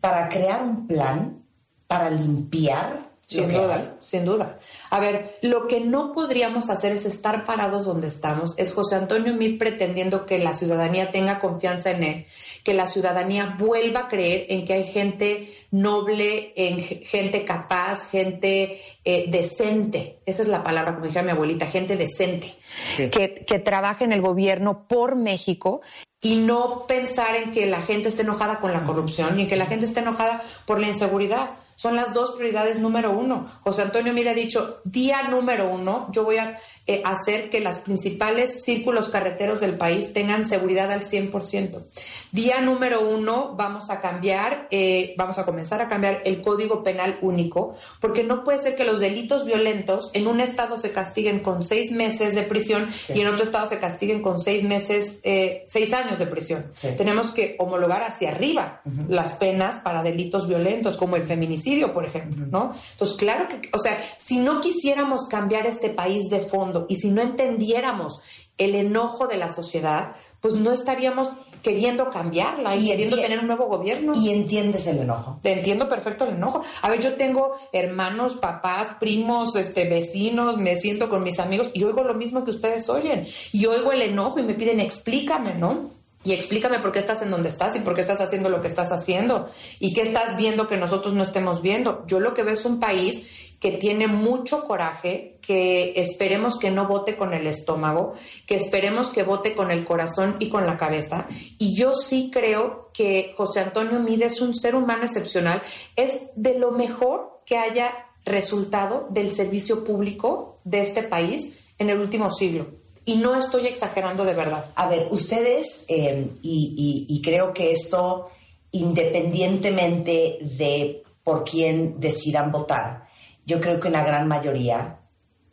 Speaker 4: para crear un plan para limpiar
Speaker 9: Sin duda,
Speaker 4: hay?
Speaker 9: sin duda. A ver, lo que no podríamos hacer es estar parados donde estamos. Es José Antonio Mid pretendiendo que la ciudadanía tenga confianza en él, que la ciudadanía vuelva a creer en que hay gente noble, en ge- gente capaz, gente eh, decente. Esa es la palabra, como dijera mi abuelita, gente decente. Que, que trabaje en el gobierno por México y no pensar en que la gente esté enojada con la corrupción ni en que la gente esté enojada por la inseguridad. Son las dos prioridades número uno. José Antonio Mide ha dicho, día número uno, yo voy a eh, hacer que los principales círculos carreteros del país tengan seguridad al 100%. Día número uno, vamos a cambiar, eh, vamos a comenzar a cambiar el Código Penal único, porque no puede ser que los delitos violentos en un estado se castiguen con seis meses de prisión y en otro estado se castiguen con seis meses, eh, seis años de prisión.
Speaker 4: Sí.
Speaker 9: Tenemos que homologar hacia arriba las penas para delitos violentos, como el feminicidio, por ejemplo, ¿no? Entonces, claro que, o sea, si no quisiéramos cambiar este país de fondo y si no entendiéramos el enojo de la sociedad, pues no estaríamos queriendo cambiarla y,
Speaker 4: Y
Speaker 9: queriendo tener un nuevo gobierno.
Speaker 4: Y entiendes el enojo.
Speaker 9: Te entiendo perfecto el enojo. A ver, yo tengo hermanos, papás, primos, este, vecinos, me siento con mis amigos y oigo lo mismo que ustedes oyen. Y oigo el enojo y me piden, explícame, ¿no? Y explícame por qué estás en donde estás y por qué estás haciendo lo que estás haciendo y qué estás viendo que nosotros no estemos viendo. Yo lo que veo es un país que tiene mucho coraje, que esperemos que no vote con el estómago, que esperemos que vote con el corazón y con la cabeza. Y yo sí creo que José Antonio Mide es un ser humano excepcional, es de lo mejor que haya resultado del servicio público de este país en el último siglo. Y no estoy exagerando de verdad.
Speaker 4: A ver, ustedes, eh, y, y- y creo que esto, independientemente de por quién decidan votar, yo creo que una gran mayoría,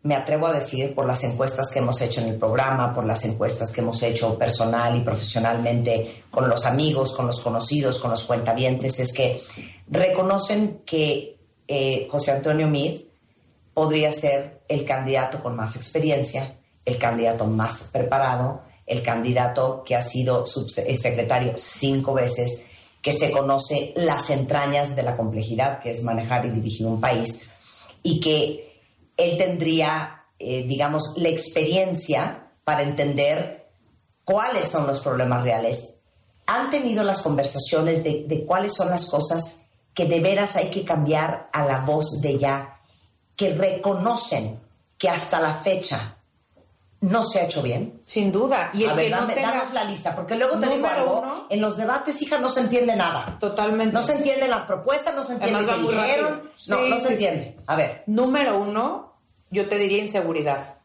Speaker 4: me atrevo a decir, por las encuestas que hemos hecho en el programa, por las encuestas que hemos hecho personal y profesionalmente con los amigos, con los conocidos, con los cuentavientes, es que reconocen que eh, José Antonio Mid podría ser el candidato con más experiencia, el candidato más preparado, el candidato que ha sido subsecretario cinco veces, que se conoce las entrañas de la complejidad que es manejar y dirigir un país y que él tendría, eh, digamos, la experiencia para entender cuáles son los problemas reales. Han tenido las conversaciones de cuáles son las cosas que de veras hay que cambiar a la voz de ya, que reconocen
Speaker 8: que hasta la fecha no se ha hecho bien?
Speaker 9: Sin duda. Y el
Speaker 8: A ver,
Speaker 9: que no
Speaker 8: dame-
Speaker 9: tenga-
Speaker 8: danos la lista, porque luego te digo algo,
Speaker 9: uno.
Speaker 8: en los debates, hija, no se entiende nada.
Speaker 9: Totalmente.
Speaker 8: No se entienden las propuestas, no se entiende
Speaker 9: Además,
Speaker 8: qué dijeron, no,
Speaker 9: Sí,
Speaker 8: no se
Speaker 9: sí,
Speaker 8: entiende. A ver,
Speaker 9: Número uno, yo te diría inseguridad.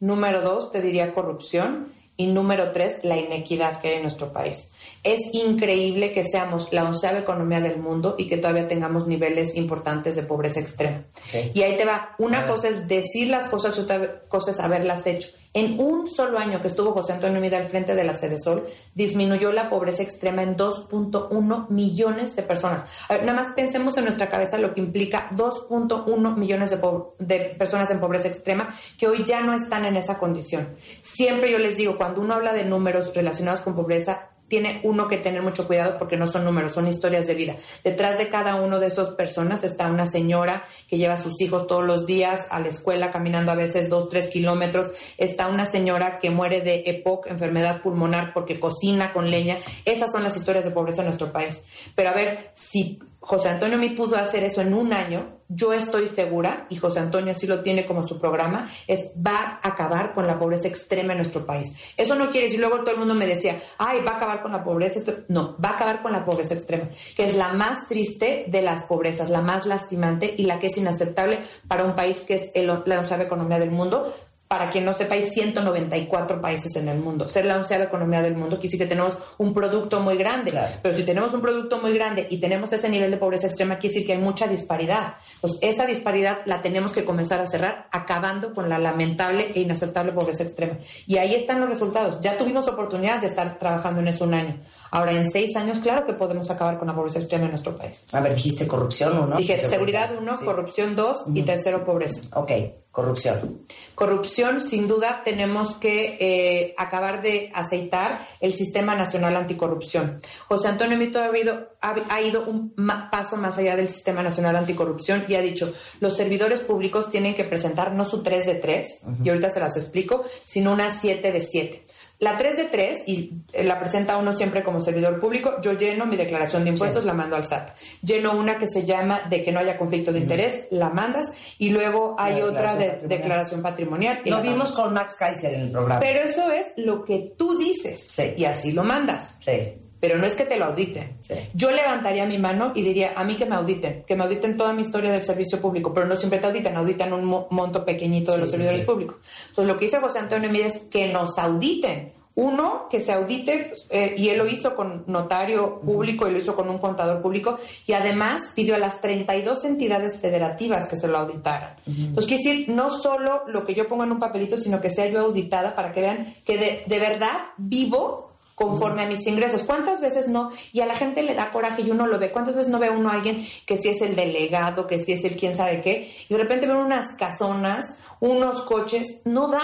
Speaker 9: Número dos, te diría corrupción. Y número tres, la inequidad que hay en nuestro país. Es increíble que seamos la onceava economía del mundo y que todavía tengamos niveles importantes de pobreza extrema.
Speaker 8: Sí.
Speaker 9: Y ahí te va. Una cosa es decir las cosas y otra cosa es haberlas hecho. En un solo año que estuvo José Antonio Mida al frente de la Sede Sol, disminuyó la pobreza extrema en 2.1 millones de personas. A ver, nada más pensemos en nuestra cabeza lo que implica 2.1 millones de, personas en pobreza extrema que hoy ya no están en esa condición. Siempre yo les digo, cuando uno habla de números relacionados con pobreza, tiene uno que tener mucho cuidado porque no son números, son historias de vida. Detrás de cada uno de esas personas está una señora que lleva a sus hijos todos los días a la escuela caminando a veces dos, tres kilómetros. Está una señora que muere de EPOC, enfermedad pulmonar, porque cocina con leña. Esas son las historias de pobreza en nuestro país. Pero a ver, si José Antonio me pudo hacer eso en un año, yo estoy segura, y José Antonio así lo tiene como su programa, es va a acabar con la pobreza extrema en nuestro país. Eso no quiere decir, luego todo el mundo me decía, ay, va a acabar con la pobreza. Esto-". No, va a acabar con la pobreza extrema, que es la más triste de las pobrezas, la más lastimante y la que es inaceptable para un país que es el- la onceava economía del mundo. Para quien no sepa, hay 194 países en el mundo. Ser la onceava economía del mundo quiere decir que tenemos un producto muy grande. Pero si tenemos un producto muy grande y tenemos ese nivel de pobreza extrema, quiere decir que hay mucha disparidad. Pues esa disparidad la tenemos que comenzar a cerrar, acabando con la lamentable e inaceptable pobreza extrema. Y ahí están los resultados. Ya tuvimos oportunidad de estar trabajando en eso un año. Ahora, en seis años, claro que podemos acabar con la pobreza extrema en nuestro país.
Speaker 8: a ver, dijiste corrupción uno.
Speaker 9: Dije seguridad uno,
Speaker 8: Sí.
Speaker 9: corrupción dos y tercero pobreza.
Speaker 8: Ok, corrupción.
Speaker 9: Corrupción, sin duda, tenemos que eh, acabar de aceitar el Sistema Nacional Anticorrupción. José Antonio Mito ha ido, ha, ha ido un ma- paso más allá del Sistema Nacional Anticorrupción y ha dicho, los servidores públicos tienen que presentar no su 3 de 3, y ahorita se las explico, sino una 7 de 7. La 3 de 3, y eh, la presenta uno siempre como servidor público, yo lleno mi declaración de impuestos, la mando al SAT. Lleno una que se llama de que no haya conflicto de interés, la mandas, y luego hay otra de
Speaker 8: patrimonial.
Speaker 9: declaración patrimonial. y
Speaker 8: Lo vimos con Max Kaiser en el programa.
Speaker 9: Pero eso es lo que tú dices,
Speaker 8: Sí.
Speaker 9: y así lo mandas.
Speaker 8: sí,
Speaker 9: Pero no es que te lo auditen.
Speaker 8: Sí.
Speaker 9: Yo levantaría mi mano y diría, a mí que me auditen, que me auditen toda mi historia del servicio público, pero no siempre te auditan, auditan un mo- monto pequeñito de
Speaker 8: Sí,
Speaker 9: los servidores
Speaker 8: sí.
Speaker 9: públicos. Entonces, lo que dice José Antonio Mide es que nos auditen. Uno, que se audite, eh, y él lo hizo con notario público y lo hizo con un contador público, y además pidió a las 32 entidades federativas que se lo auditaran. Entonces, quiere decir, no solo lo que yo pongo en un papelito, sino que sea yo auditada para que vean que de, de verdad vivo conforme a mis ingresos. ¿Cuántas veces no? Y a la gente le da coraje y uno lo ve. ¿Cuántas veces no ve uno a alguien que si es el delegado, que si es el quién sabe qué? Y de repente ven unas casonas, unos coches. No da,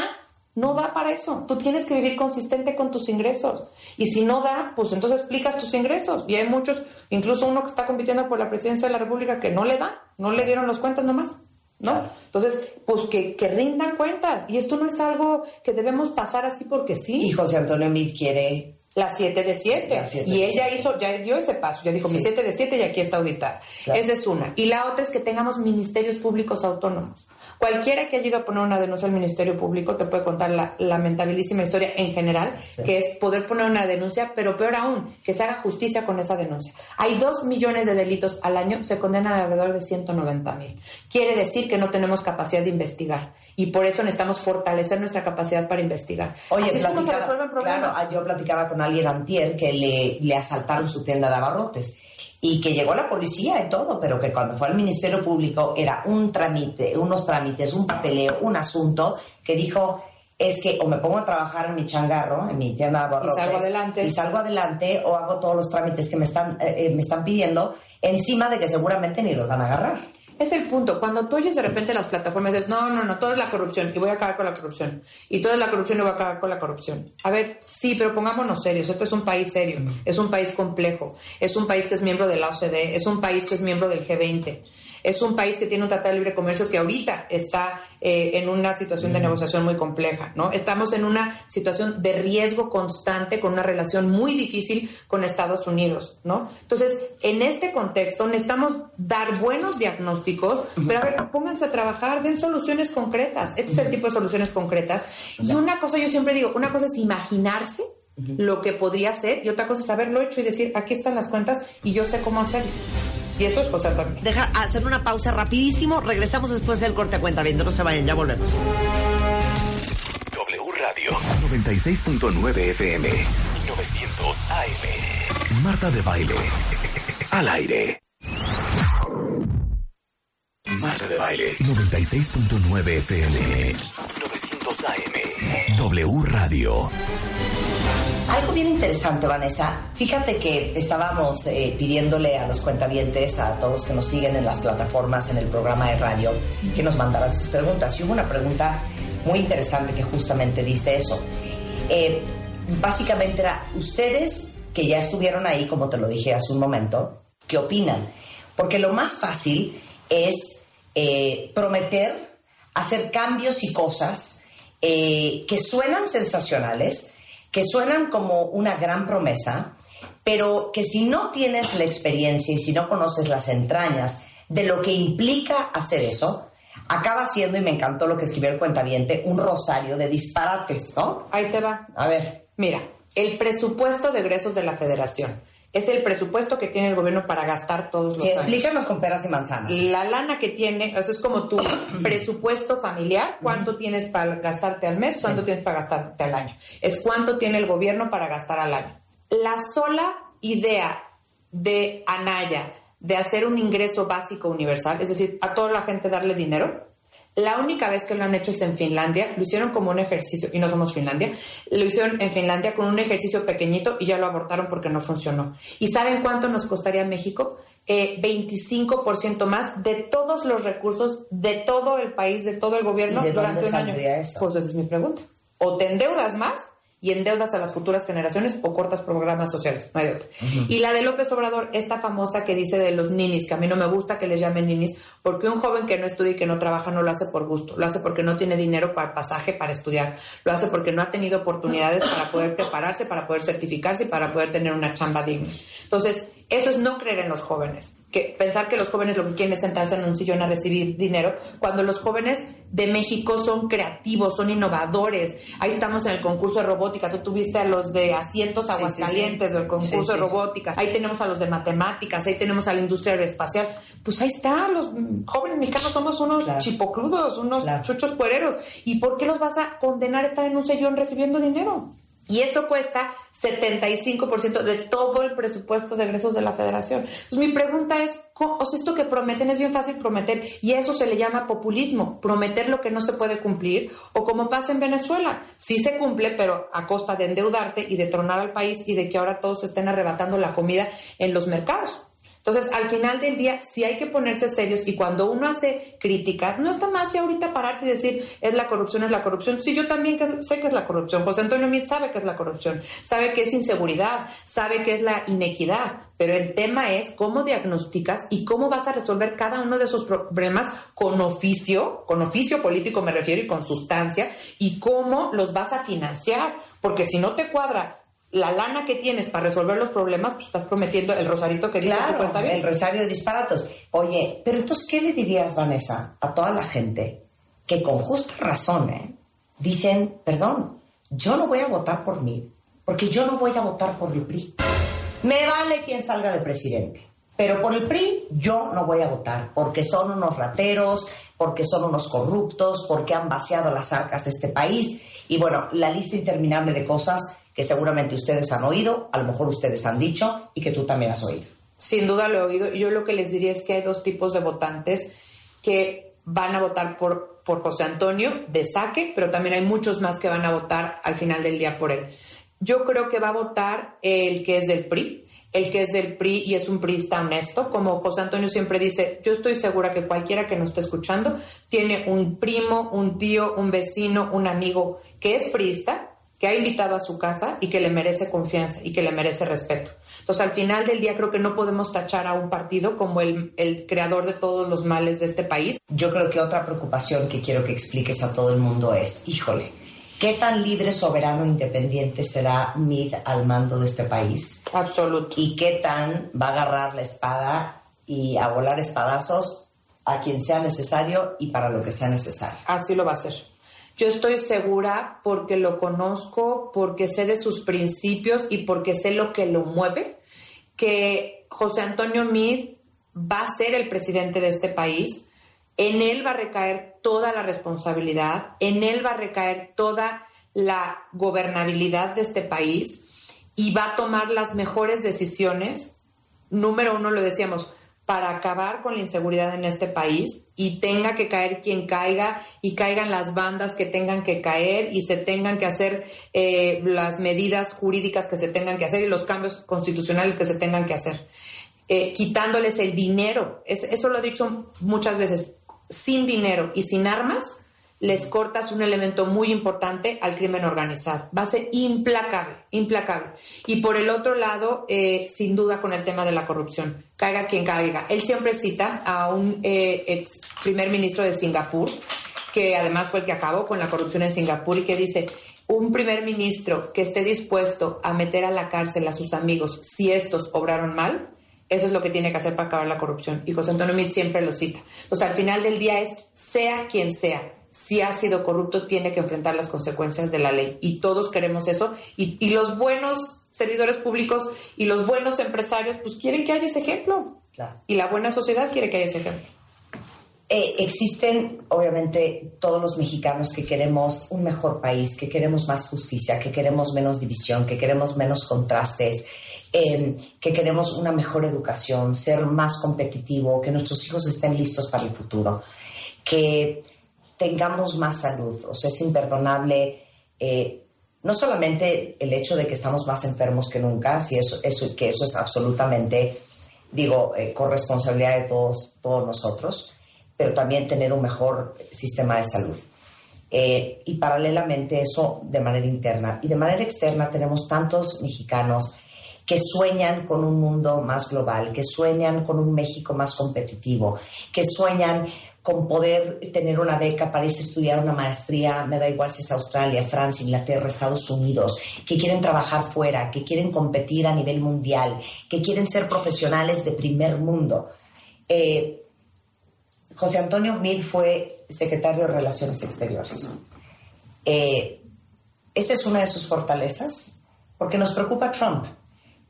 Speaker 9: no da para eso. Tú tienes que vivir consistente con tus ingresos. Y si no da, pues entonces explicas tus ingresos. Y hay muchos, incluso uno que está compitiendo por la presidencia de la República, que no le da, no le dieron los cuentas nomás. ¿No? Entonces, pues que, que rindan cuentas. Y esto no es algo que debemos pasar así porque sí.
Speaker 8: Y José Antonio Mid quiere
Speaker 9: La 7 de 7.
Speaker 8: La siete
Speaker 9: Y
Speaker 8: siete.
Speaker 9: hizo, ya dio ese paso, ya dijo mi
Speaker 8: Sí.
Speaker 9: 7 de 7 y aquí está auditada.
Speaker 8: Claro.
Speaker 9: Esa es una. Y la otra es que tengamos ministerios públicos autónomos. Cualquiera que haya ido a poner una denuncia al Ministerio Público te puede contar la lamentabilísima historia en general,
Speaker 8: Sí.
Speaker 9: que es poder poner una denuncia, pero peor aún, que se haga justicia con esa denuncia. Hay dos millones de delitos al año, se condenan alrededor de 190 mil. Quiere decir que no tenemos capacidad de investigar. Y por eso necesitamos fortalecer nuestra capacidad para investigar.
Speaker 8: Oye,
Speaker 9: Así es como se resuelven problemas.
Speaker 8: Claro, yo platicaba con alguien antier que le, le asaltaron su tienda de abarrotes y que llegó la policía y todo, pero que cuando fue al Ministerio Público era un trámite, unos trámites, un papeleo, un asunto que dijo es que o me pongo a trabajar en mi changarro, en mi tienda de abarrotes,
Speaker 9: salgo adelante.
Speaker 8: y salgo adelante o hago todos los trámites que me están eh, eh, me están pidiendo encima de que seguramente ni los van a agarrar.
Speaker 9: Es el punto. Cuando tú oyes de repente las plataformas, dices, no, no, no, todo es la corrupción y voy a acabar con la corrupción. Y todo es la corrupción y voy a acabar con la corrupción. A ver, sí, pero pongámonos serios. Este es un país serio, es un país complejo, es un país que es miembro de la OCDE, es un país que es miembro del G20. Es un país que tiene un tratado de libre comercio que ahorita está eh, en una situación de negociación muy compleja, ¿no? Estamos en una situación de riesgo constante con una relación muy difícil con Estados Unidos, ¿no? Entonces, en este contexto necesitamos dar buenos diagnósticos, pero a ver, pónganse a trabajar, den soluciones concretas. Este es el tipo de soluciones concretas. Y una cosa, yo siempre digo, una cosa es imaginarse lo que podría ser y otra cosa es haberlo hecho y decir, aquí están las cuentas y yo sé cómo hacerlo. Y eso es José Antonio.
Speaker 10: Deja hacer una pausa rapidísimo. Regresamos después del corte a cuenta bien. No se vayan, ya volvemos.
Speaker 1: W Radio 96.9 FM y 900 AM. Marta de Baile. Al aire. Marta de Baile 96.9 FM 900 AM. W Radio.
Speaker 4: Algo bien interesante, Vanessa. Fíjate que estábamos eh, pidiéndole a los cuentavientes, a todos que nos siguen en las plataformas, en el programa de radio, que nos mandaran sus preguntas. Y hubo una pregunta muy interesante que justamente dice eso. Eh, básicamente era, ustedes que ya estuvieron ahí, como te lo dije hace un momento, ¿qué opinan? Porque lo más fácil es eh, prometer, hacer cambios y cosas que suenan sensacionales, que suenan como una gran promesa, pero que si no tienes la experiencia y si no conoces las entrañas de lo que implica hacer eso, acaba siendo, y me encantó lo que escribió el cuentaviente, un rosario de disparates, ¿no?
Speaker 9: Ahí te va.
Speaker 4: A ver.
Speaker 9: Mira, el presupuesto de egresos de la federación es el presupuesto que tiene el gobierno para gastar todos los
Speaker 4: Sí,
Speaker 9: años.
Speaker 4: explícanos con peras y manzanas.
Speaker 9: La lana que tiene, eso es como tu presupuesto familiar, cuánto tienes para gastarte al mes, cuánto tienes para gastarte al año. Es cuánto tiene el gobierno para gastar al año. La sola idea de Anaya de hacer un ingreso básico universal, es decir, a toda la gente darle dinero, la única vez que lo han hecho es en Finlandia, lo hicieron como un ejercicio, y no somos Finlandia, lo hicieron en Finlandia con un ejercicio pequeñito y ya lo abortaron porque no funcionó. ¿Y saben cuánto nos costaría México? Eh, 25% más de todos los recursos de todo el país, de todo el gobierno
Speaker 4: ¿Y de
Speaker 9: durante
Speaker 4: dónde
Speaker 9: un año.
Speaker 4: eso?
Speaker 9: Pues esa es mi pregunta. O te endeudas más y endeudas a las futuras generaciones o cortas programas sociales. No hay de otra. Y la de López Obrador, esta famosa que dice de los ninis, que a mí no me gusta que les llamen ninis, porque un joven que no estudia y que no trabaja no lo hace por gusto, lo hace porque no tiene dinero para pasaje para estudiar, lo hace porque no ha tenido oportunidades para poder prepararse, para poder certificarse y para poder tener una chamba digna. Entonces, eso es no creer en los jóvenes, que pensar que los jóvenes lo que quieren es sentarse en un sillón a recibir dinero, cuando los jóvenes de México son creativos, son innovadores. Ahí estamos en el concurso de robótica, tú tuviste a los de asientos
Speaker 4: Sí, sí, sí.
Speaker 9: aguascalientes del concurso de robótica, ahí tenemos a los de matemáticas, ahí tenemos a la industria aeroespacial. Pues ahí está, los jóvenes mexicanos somos unos
Speaker 4: Claro.
Speaker 9: chipocludos, unos
Speaker 4: Claro.
Speaker 9: chuchos puereros. ¿Y por qué los vas a condenar a estar en un sillón recibiendo dinero? Y esto cuesta 75% de todo el presupuesto de egresos de la federación. Entonces mi pregunta es, ¿cómo- o sea, esto que prometen es bien fácil prometer y a eso se le llama populismo, prometer lo que no se puede cumplir o como pasa en Venezuela, sí se cumple pero a costa de endeudarte y de tronar al país y de que ahora todos estén arrebatando la comida en los mercados. Entonces, al final del día, sí hay que ponerse serios y cuando uno hace críticas, no está más ya ahorita pararte y decir, es la corrupción, es la corrupción. Sí, yo también sé que es la corrupción. José Antonio Mit sabe que es la corrupción, sabe que es inseguridad, sabe que es la inequidad, pero el tema es cómo diagnosticas y cómo vas a resolver cada uno de esos problemas con oficio, con oficio político me refiero y con sustancia, y cómo los vas a financiar, porque si no te cuadra la lana que tienes para resolver los problemas, pues estás prometiendo el rosarito que dice tu
Speaker 4: Claro,
Speaker 9: cuenta bien.
Speaker 4: el rosario de disparatos. Oye, pero entonces, ¿qué le dirías, Vanessa, a toda la gente que con justa razón ¿eh? dicen, perdón, yo no voy a votar por mí, porque yo no voy a votar por el PRI? Me vale quien salga de presidente, pero por el PRI yo no voy a votar, porque son unos rateros, porque son unos corruptos, porque han vaciado las arcas de este país. Y bueno, la lista interminable de cosas que seguramente ustedes han oído, a lo mejor ustedes han dicho y que tú también has oído.
Speaker 9: Sin duda lo he oído. Yo lo que les diría es que hay dos tipos de votantes que van a votar por, por José Antonio de saque, pero también hay muchos más que van a votar al final del día por él. Yo creo que va a votar el que es del PRI, el que es del PRI y es un priista honesto, como José Antonio siempre dice, yo estoy segura que cualquiera que nos esté escuchando tiene un primo, un tío, un vecino, un amigo que es priista, que ha invitado a su casa y que le merece confianza y que le merece respeto. Entonces, al final del día creo que no podemos tachar a un partido como el, el creador de todos los males de este país.
Speaker 4: Yo creo que otra preocupación que quiero que expliques a todo el mundo es, híjole, ¿qué tan libre, soberano, independiente será Mid al mando de este país?
Speaker 9: Absoluto.
Speaker 4: ¿Y qué tan va a agarrar la espada y a volar espadazos a quien sea necesario y para lo que sea necesario?
Speaker 9: Así lo va a hacer. Yo estoy segura porque lo conozco, porque sé de sus principios y porque sé lo que lo mueve, que José Antonio Mid va a ser el presidente de este país. En él va a recaer toda la responsabilidad, en él va a recaer toda la gobernabilidad de este país y va a tomar las mejores decisiones. Número uno, lo decíamos, para acabar con la inseguridad en este país y tenga que caer quien caiga y caigan las bandas que tengan que caer y se tengan que hacer eh, las medidas jurídicas que se tengan que hacer y los cambios constitucionales que se tengan que hacer, eh, quitándoles el dinero. Es- eso lo he dicho muchas veces. Sin dinero y sin armas, les cortas un elemento muy importante al crimen organizado. Va a ser implacable, implacable. Y por el otro lado, eh, sin duda con el tema de la corrupción, caiga quien caiga. Él siempre cita a un eh, ex primer ministro de Singapur, que además fue el que acabó con la corrupción en Singapur y que dice, un primer ministro que esté dispuesto a meter a la cárcel a sus amigos si estos obraron mal, eso es lo que tiene que hacer para acabar la corrupción. Y José Antonio Meade siempre lo cita. O sea, al final del día es, sea quien sea, si ha sido corrupto, tiene que enfrentar las consecuencias de la ley. Y todos queremos eso. Y, y los buenos servidores públicos y los buenos empresarios, pues quieren que haya ese ejemplo.
Speaker 4: Claro.
Speaker 9: Y la buena sociedad quiere que haya ese ejemplo.
Speaker 4: Eh, existen, obviamente, todos los mexicanos que queremos un mejor país, que queremos más justicia, que queremos menos división, que queremos menos contrastes, eh, que queremos una mejor educación, ser más competitivo, que nuestros hijos estén listos para el futuro, que tengamos más salud. O sea, es imperdonable. eh, no solamente el hecho de que estamos más enfermos que nunca, si eso, eso, que eso es absolutamente, digo, eh, corresponsabilidad de todos, todos nosotros, pero también tener un mejor sistema de salud. Eh, y paralelamente eso de manera interna. Y de manera externa tenemos tantos mexicanos que sueñan con un mundo más global, que sueñan con un México más competitivo, que sueñan con poder tener una beca para estudiar una maestría, me da igual si es Australia, Francia, Inglaterra, Estados Unidos, que quieren trabajar fuera, que quieren competir a nivel mundial, que quieren ser profesionales de primer mundo. Eh, José Antonio Meade fue secretario de Relaciones Exteriores. Eh, esa es una de sus fortalezas, porque nos preocupa Trump,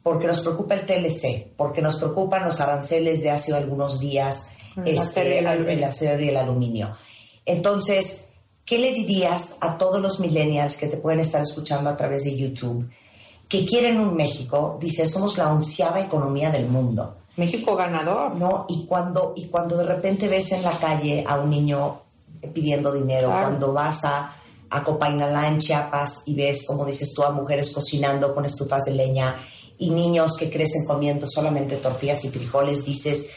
Speaker 4: porque nos preocupa el TLC, porque nos preocupan los aranceles de hace algunos días,
Speaker 9: El
Speaker 4: este,
Speaker 9: acero y el
Speaker 4: al-
Speaker 9: aluminio.
Speaker 4: el acero y el aluminio. Entonces, ¿qué le dirías a todos los millennials que te pueden estar escuchando a través de YouTube, que quieren un México? Dice, somos la onceava economía del mundo.
Speaker 9: México ganador.
Speaker 4: No, y cuando, y cuando de repente ves en la calle a un niño pidiendo dinero,
Speaker 9: Claro.
Speaker 4: cuando vas a, a Copainalá en Chiapas y ves, como dices tú, a mujeres cocinando con estufas de leña y niños que crecen comiendo solamente tortillas y frijoles, dices,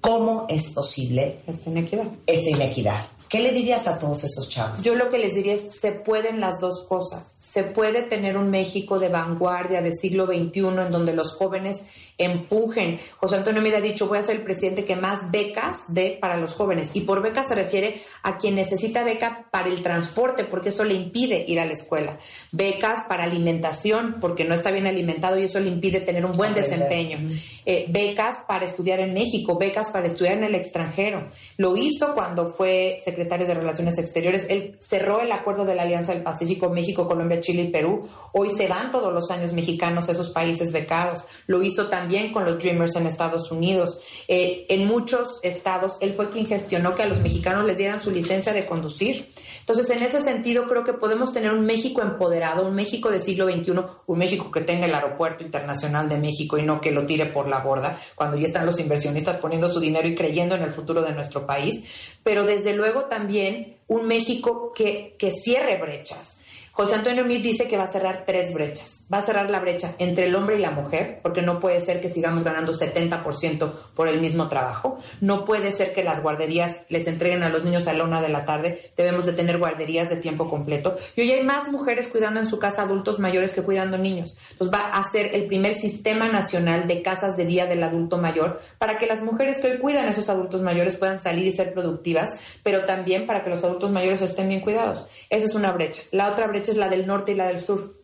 Speaker 4: ¿cómo es posible
Speaker 9: Esta inequidad.
Speaker 4: esta inequidad? ¿Qué le dirías a todos esos chavos?
Speaker 9: Yo lo que les diría es, se pueden las dos cosas. Se puede tener un México de vanguardia del siglo XXI en donde los jóvenes empujen. José Antonio Mira ha dicho, voy a ser el presidente que más becas dé para los jóvenes. Y por becas se refiere a quien necesita beca para el transporte, porque eso le impide ir a la escuela. Becas para alimentación, porque no está bien alimentado y eso le impide tener un buen desempeño. Eh, becas para estudiar en México, becas para estudiar en el extranjero. Lo hizo cuando fue secretario de Relaciones Exteriores. Él cerró el acuerdo de la Alianza del Pacífico, México, Colombia, Chile y Perú. Hoy se van todos los años mexicanos a esos países becados. Lo hizo también con los Dreamers en Estados Unidos. Eh, en muchos estados, él fue quien gestionó que a los mexicanos les dieran su licencia de conducir. Entonces, en ese sentido, creo que podemos tener un México empoderado, un México del siglo XXI, un México que tenga el aeropuerto internacional de México y no que lo tire por la borda, cuando ya están los inversionistas poniendo su dinero y creyendo en el futuro de nuestro país, pero desde luego también un México que, que cierre brechas. José Antonio Meade dice que va a cerrar tres brechas. Va a cerrar la brecha entre el hombre y la mujer, porque no puede ser que sigamos ganando 70% por el mismo trabajo. No puede ser que las guarderías les entreguen a los niños a la una de la tarde. Debemos de tener guarderías de tiempo completo. Y hoy hay más mujeres cuidando en su casa adultos mayores que cuidando niños. Entonces va a ser el primer sistema nacional de casas de día del adulto mayor para que las mujeres que hoy cuidan a esos adultos mayores puedan salir y ser productivas, pero también para que los adultos mayores estén bien cuidados. Esa es una brecha. La otra brecha es la del norte y la del sur.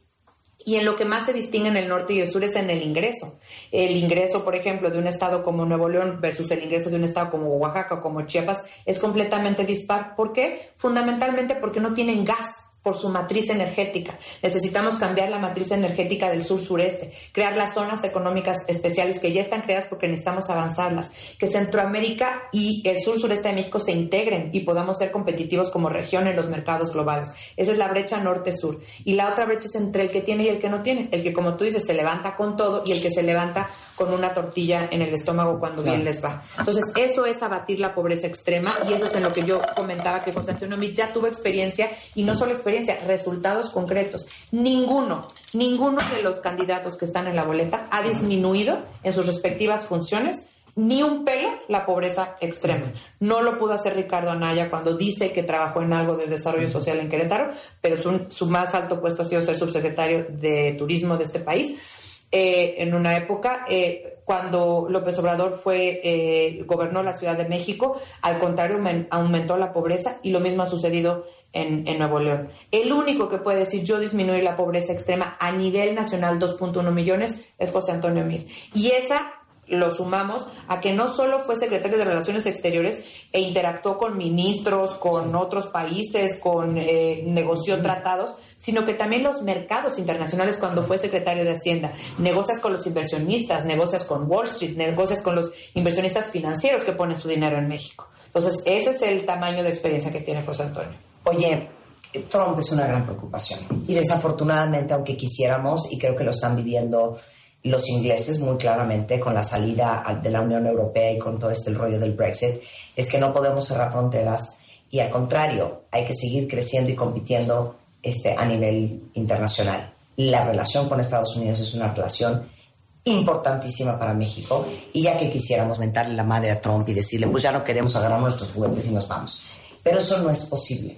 Speaker 9: Y en lo que más se distingue en el norte y el sur es en el ingreso. El ingreso, por ejemplo, de un estado como Nuevo León versus el ingreso de un estado como Oaxaca o como Chiapas es completamente dispar. ¿Por qué? Fundamentalmente porque no tienen gas por su matriz energética. Necesitamos cambiar la matriz energética del sur-sureste, crear las zonas económicas especiales que ya están creadas porque necesitamos avanzarlas, que Centroamérica y el sur-sureste de México se integren y podamos ser competitivos como región en los mercados globales. Esa es la brecha norte-sur. Y la otra brecha es entre el que tiene y el que no tiene. El que, como tú dices, se levanta con todo y el que se levanta con una tortilla en el estómago cuando bien les va. Entonces, eso es abatir la pobreza extrema y eso es en lo que yo comentaba que José Antonio Mit ya tuvo experiencia y no solo experiencia, resultados concretos. Ninguno, ninguno de los candidatos que están en la boleta ha disminuido en sus respectivas funciones ni un pelo la pobreza extrema. No lo pudo hacer Ricardo Anaya cuando dice que trabajó en algo de desarrollo social en Querétaro, pero su, su más alto puesto ha sido ser subsecretario de turismo de este país. Eh, en una época, eh, cuando López Obrador fue, eh, gobernó la Ciudad de México, al contrario, aumentó la pobreza y lo mismo ha sucedido en, Nuevo León. El único que puede decir yo disminuir la pobreza extrema a nivel nacional 2.1 millones es José Antonio Miz. Y esa lo sumamos a que no solo fue secretario de Relaciones Exteriores e interactuó con ministros, con otros países, con eh, negoció tratados, sino que también los mercados internacionales cuando fue secretario de Hacienda. Negocias con los inversionistas, negocias con Wall Street, negocias con los inversionistas financieros que ponen su dinero en México. Entonces, ese es el tamaño de experiencia que tiene José Antonio.
Speaker 4: Oye, Trump es una gran preocupación. Y desafortunadamente, aunque quisiéramos, y creo que lo están viviendo los ingleses muy claramente con la salida de la Unión Europea y con todo este rollo del Brexit, es que no podemos cerrar fronteras y al contrario, hay que seguir creciendo y compitiendo este, a nivel internacional. La relación con Estados Unidos es una relación importantísima para México y ya que quisiéramos mentarle la madre a Trump y decirle, pues ya no queremos agarrar nuestros juguetes y nos vamos. Pero eso no es posible.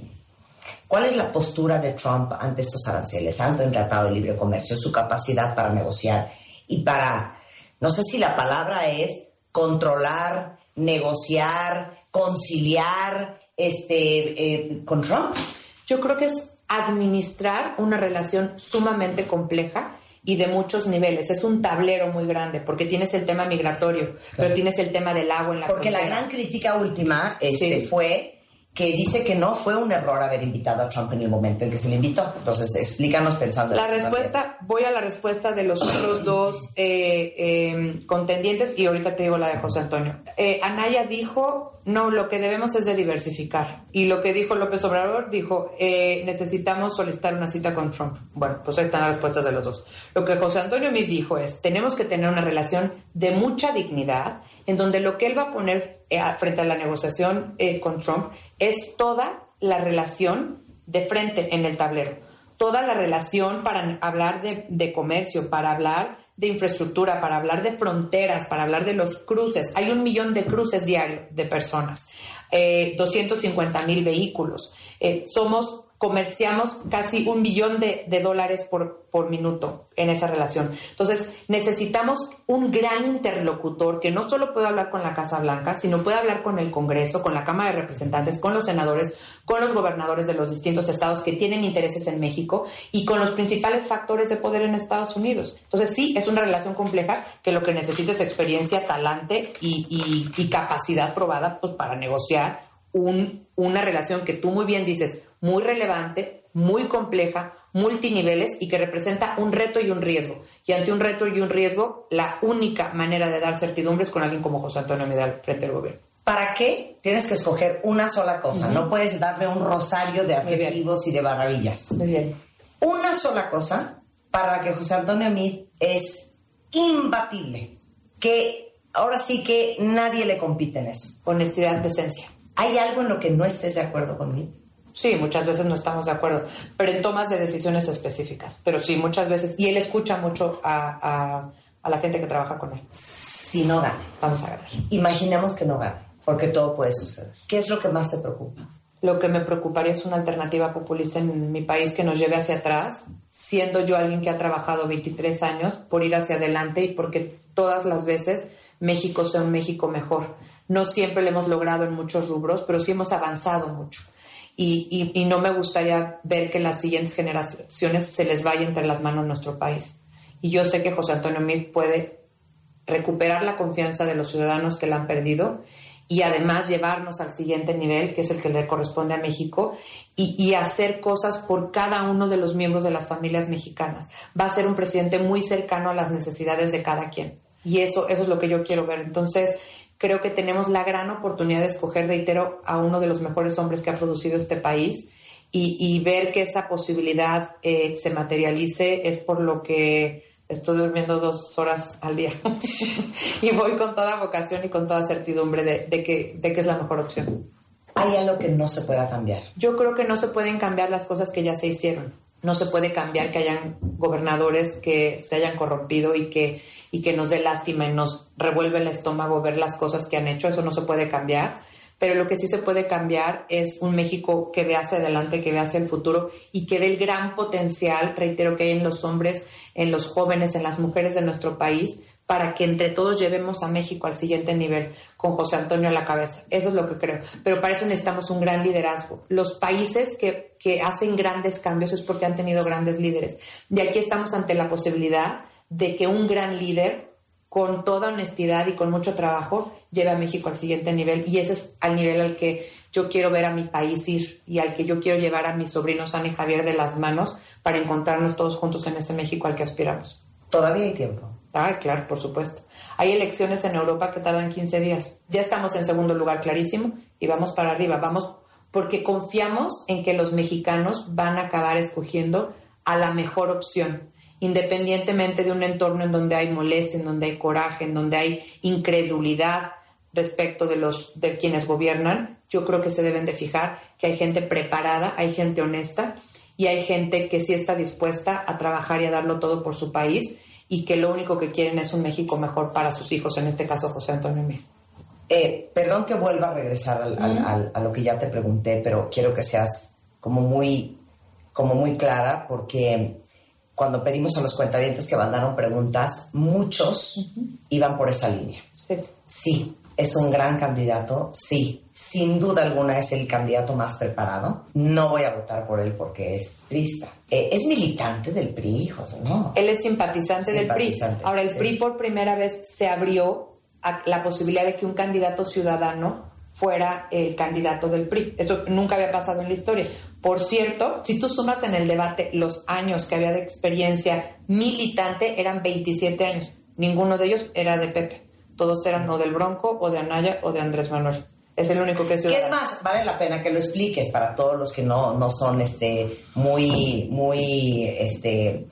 Speaker 4: ¿Cuál es la postura de Trump ante estos aranceles, ante el Tratado de Libre Comercio, su capacidad para negociar y para, no sé si la palabra es controlar, negociar, conciliar este, eh, con Trump?
Speaker 9: Yo creo que es administrar una relación sumamente compleja y de muchos niveles. Es un tablero muy grande porque tienes el tema migratorio, pero tienes el tema del agua en la
Speaker 4: Porque la gran crítica última este, fue que dice que no fue un error haber invitado a Trump en el momento en que se le invitó. Entonces, explícanos pensando.
Speaker 9: La respuesta, voy a la respuesta de los otros dos eh, eh, contendientes y ahorita te digo la de José Antonio. Eh, Anaya dijo no, lo que debemos es de diversificar. Y lo que dijo López Obrador, dijo, eh, necesitamos solicitar una cita con Trump. Bueno, pues ahí están las respuestas de los dos. Lo que José Antonio me dijo es, tenemos que tener una relación de mucha dignidad, en donde lo que él va a poner eh, frente a la negociación eh, con Trump es toda la relación de frente en el tablero. Toda la relación para hablar de, de comercio, para hablar de infraestructura, para hablar de fronteras, para hablar de los cruces. Hay un millón de cruces diarios de personas, eh, 250 mil vehículos. Eh, somos comerciamos casi un billón de, dólares por, por, minuto en esa relación. Entonces, necesitamos un gran interlocutor que no solo pueda hablar con la Casa Blanca, sino pueda hablar con el Congreso, con la Cámara de Representantes, con los senadores, con los gobernadores de los distintos estados que tienen intereses en México y con los principales factores de poder en Estados Unidos. Entonces, sí, es una relación compleja que lo que necesita es experiencia, talante y, y capacidad probada pues, para negociar un, una relación que tú muy bien dices, muy relevante, muy compleja, multiniveles y que representa un reto y un riesgo. Y ante un reto y un riesgo, la única manera de dar certidumbre es con alguien como José Antonio Medal frente al gobierno.
Speaker 4: ¿Para qué tienes que escoger una sola cosa? No puedes darle un rosario de adjetivos y de maravillas.
Speaker 9: Muy bien.
Speaker 4: Una sola cosa para que José Antonio Meade es imbatible. Que ahora sí que nadie le compite en eso.
Speaker 9: Honestidad, decencia.
Speaker 4: ¿Hay algo en lo que no estés de acuerdo conmigo?
Speaker 9: Sí, muchas veces no estamos de acuerdo, pero en tomas de decisiones específicas. Pero sí, muchas veces. Y él escucha mucho a, a- a la gente que trabaja con él.
Speaker 4: Si no gana,
Speaker 9: Vamos a ganar.
Speaker 4: imaginemos que no gane, porque todo puede suceder. ¿Qué es lo que más te preocupa?
Speaker 9: Lo que me preocuparía es una alternativa populista en mi país que nos lleve hacia atrás, siendo yo alguien que ha trabajado 23 años por ir hacia adelante y porque todas las veces México sea un México mejor. No siempre lo hemos logrado en muchos rubros, pero sí hemos avanzado mucho. Y, y- no me gustaría ver que las siguientes generaciones se les vaya entre las manos nuestro país. Y yo sé que José Antonio Meade puede recuperar la confianza de los ciudadanos que la han perdido y además llevarnos al siguiente nivel, que es el que le corresponde a México, y, y hacer cosas por cada uno de los miembros de las familias mexicanas. Va a ser un presidente muy cercano a las necesidades de cada quien. Y eso, eso es lo que yo quiero ver. Entonces, creo que tenemos la gran oportunidad de escoger, reitero, a uno de los mejores hombres que ha producido este país y, y ver que esa posibilidad eh, se materialice es por lo que estoy durmiendo dos horas al día y voy con toda vocación y con toda certidumbre de, de que, de que es la mejor opción.
Speaker 4: Hay algo que no se pueda cambiar.
Speaker 9: Yo creo que no se pueden cambiar las cosas que ya se hicieron. No se puede cambiar que hayan gobernadores que se hayan corrompido y que, y que nos dé lástima y nos revuelve el estómago ver las cosas que han hecho. Eso no se puede cambiar. Pero lo que sí se puede cambiar es un México que vea hacia adelante, que vea hacia el futuro y que ve el gran potencial, reitero, que hay en los hombres, en los jóvenes, en las mujeres de nuestro país, para que entre todos llevemos a México al siguiente nivel, con José Antonio a la cabeza. Eso es lo que creo. Pero para eso necesitamos un gran liderazgo. Los países que, que hacen grandes cambios es porque han tenido grandes líderes. Y aquí estamos ante la posibilidad de que un gran líder, con toda honestidad y con mucho trabajo, lleve a México al siguiente nivel. Y ese es al nivel al que yo quiero ver a mi país ir y al que yo quiero llevar a mis sobrinos Ana y Javier de las manos para encontrarnos todos juntos en ese México al que aspiramos.
Speaker 4: Todavía hay tiempo.
Speaker 9: Ah, claro, por supuesto. Hay elecciones en Europa que tardan 15 días. Ya estamos en segundo lugar, clarísimo, y vamos para arriba. Vamos porque confiamos en que los mexicanos van a acabar escogiendo a la mejor opción, independientemente de un entorno en donde hay molestia, en donde hay coraje, en donde hay incredulidad respecto de los de quienes gobiernan. Yo creo que se deben de fijar que hay gente preparada, hay gente honesta y hay gente que sí está dispuesta a trabajar y a darlo todo por su país y que lo único que quieren es un México mejor para sus hijos, en este caso José Antonio Meade.
Speaker 4: Eh, perdón que vuelva a regresar al- al- al- a lo que ya te pregunté, pero quiero que seas como muy, como muy clara, porque cuando pedimos a los cuentavientes que mandaron preguntas, muchos iban por esa línea.
Speaker 9: Sí.
Speaker 4: Sí, es un gran candidato, sí. Sin duda alguna es el candidato más preparado. No voy a votar por él porque es priista. Eh, es militante del PRI, José, ¿no?
Speaker 9: Él es simpatizante, del PRI. Ahora, el
Speaker 4: sí.
Speaker 9: PRI por primera vez se abrió a la posibilidad de que un candidato ciudadano fuera el candidato del PRI. Eso nunca había pasado en la historia. Por cierto, si tú sumas en el debate los años que había de experiencia militante, eran 27 años. Ninguno de ellos era de Pepe. Todos eran o del Bronco, o de Anaya, o de Andrés Manuel. Es el único que es
Speaker 4: ¿Qué es
Speaker 9: ciudadano.
Speaker 4: más? Vale la pena que lo expliques para todos los que no, no son este, muy, muy este,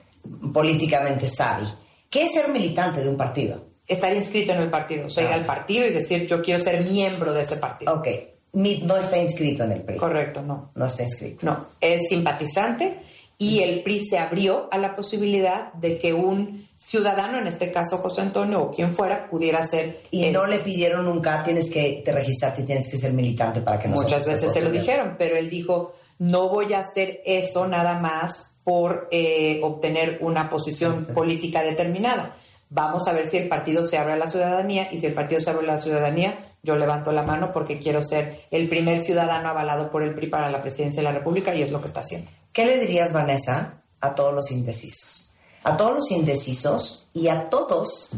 Speaker 4: políticamente savvy. ¿Qué es ser militante de un partido?
Speaker 9: Estar inscrito en el partido. O sea, ir
Speaker 4: Ah.
Speaker 9: al partido y decir, yo quiero ser miembro de ese partido.
Speaker 4: Ok. No está inscrito en el PRI.
Speaker 9: Correcto, no.
Speaker 4: No está inscrito.
Speaker 9: No, es simpatizante y el PRI se abrió a la posibilidad de que un ciudadano, en este caso José Antonio o quien fuera, pudiera ser.
Speaker 4: Y
Speaker 9: el-
Speaker 4: no le pidieron nunca, tienes que te registrarte y tienes que ser militante para que no
Speaker 9: Muchas veces se lo dijeron, pero él dijo, no voy a hacer eso nada más por eh, obtener una posición política determinada. Vamos a ver si el partido se abre a la ciudadanía y si el partido se abre a la ciudadanía, yo levanto la mano porque quiero ser el primer ciudadano avalado por el PRI para la presidencia de la República y es lo que está haciendo.
Speaker 4: ¿Qué le dirías, Vanessa, a todos los indecisos? A todos los indecisos y a todos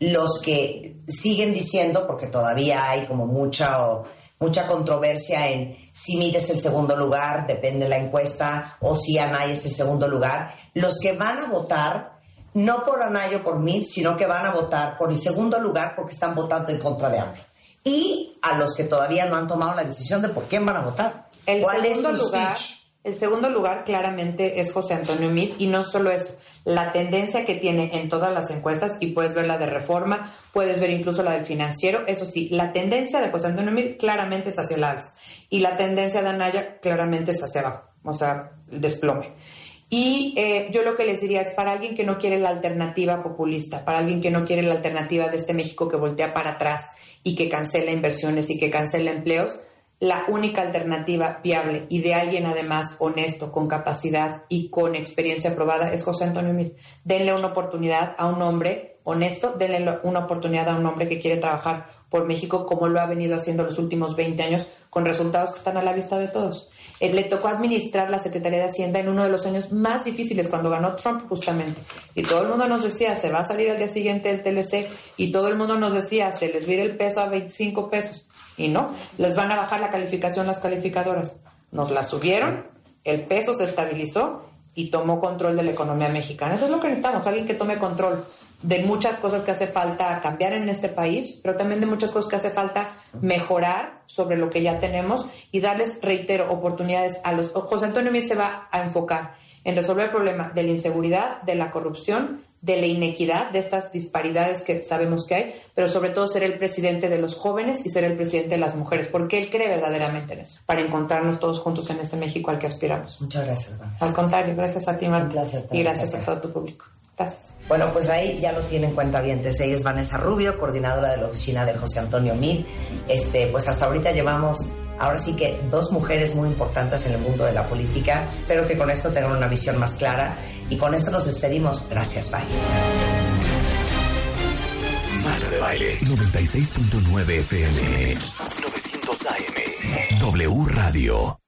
Speaker 4: los que siguen diciendo, porque todavía hay como mucha, o- mucha controversia en si mides el segundo lugar, depende de la encuesta, o si Anay es el segundo lugar, los que van a votar no por Anay o por Mid, sino que van a votar por el segundo lugar porque están votando en contra de AMLO. Y a los que todavía no han tomado la decisión de por quién van a votar.
Speaker 9: El
Speaker 4: ¿Cuál es
Speaker 9: segundo
Speaker 4: tu
Speaker 9: lugar,
Speaker 4: speech?
Speaker 9: El segundo lugar claramente es José Antonio Meade y no solo eso, la tendencia que tiene en todas las encuestas y puedes ver la de Reforma, puedes ver incluso la del financiero, eso sí, la tendencia de José Antonio Meade claramente es hacia el alza y la tendencia de Anaya claramente es hacia abajo, o sea, el desplome. Y eh, yo lo que les diría es para alguien que no quiere la alternativa populista, para alguien que no quiere la alternativa de este México que voltea para atrás y que cancela inversiones y que cancela empleos, la única alternativa viable y de alguien además honesto, con capacidad y con experiencia probada es José Antonio Meade. Denle una oportunidad a un hombre honesto, denle una oportunidad a un hombre que quiere trabajar por México como lo ha venido haciendo los últimos 20 años con resultados que están a la vista de todos. Eh, le tocó administrar la Secretaría de Hacienda en uno de los años más difíciles cuando ganó Trump justamente. Y todo el mundo nos decía, se va a salir al día siguiente el TLC y todo el mundo nos decía, se les vira el peso a 25 pesos. Y no, les van a bajar la calificación las calificadoras. Nos la subieron, el peso se estabilizó y tomó control de la economía mexicana. Eso es lo que necesitamos, alguien que tome control de muchas cosas que hace falta cambiar en este país, pero también de muchas cosas que hace falta mejorar sobre lo que ya tenemos y darles, reitero, oportunidades a los... José Antonio Mies se va a enfocar en resolver el problema de la inseguridad, de la corrupción, de la inequidad, de estas disparidades que sabemos que hay, pero sobre todo ser el presidente de los jóvenes y ser el presidente de las mujeres, porque él cree verdaderamente en eso, para encontrarnos todos juntos en este México al que aspiramos.
Speaker 8: Muchas gracias, Vanessa.
Speaker 9: Al contrario, gracias a ti, Marta.
Speaker 8: Un placer
Speaker 9: Y gracias a todo tu público. Gracias.
Speaker 8: Bueno, pues ahí ya lo tienen cuenta bien. Ella es Vanessa Rubio, coordinadora de la oficina de José Antonio Mid. Este, pues hasta ahorita llevamos, ahora sí que dos mujeres muy importantes en el mundo de la política. Espero que con esto tengan una visión más clara. Y con esto nos despedimos. Gracias, bye.
Speaker 1: Marta de Baile 96.9 FM 900 AM W Radio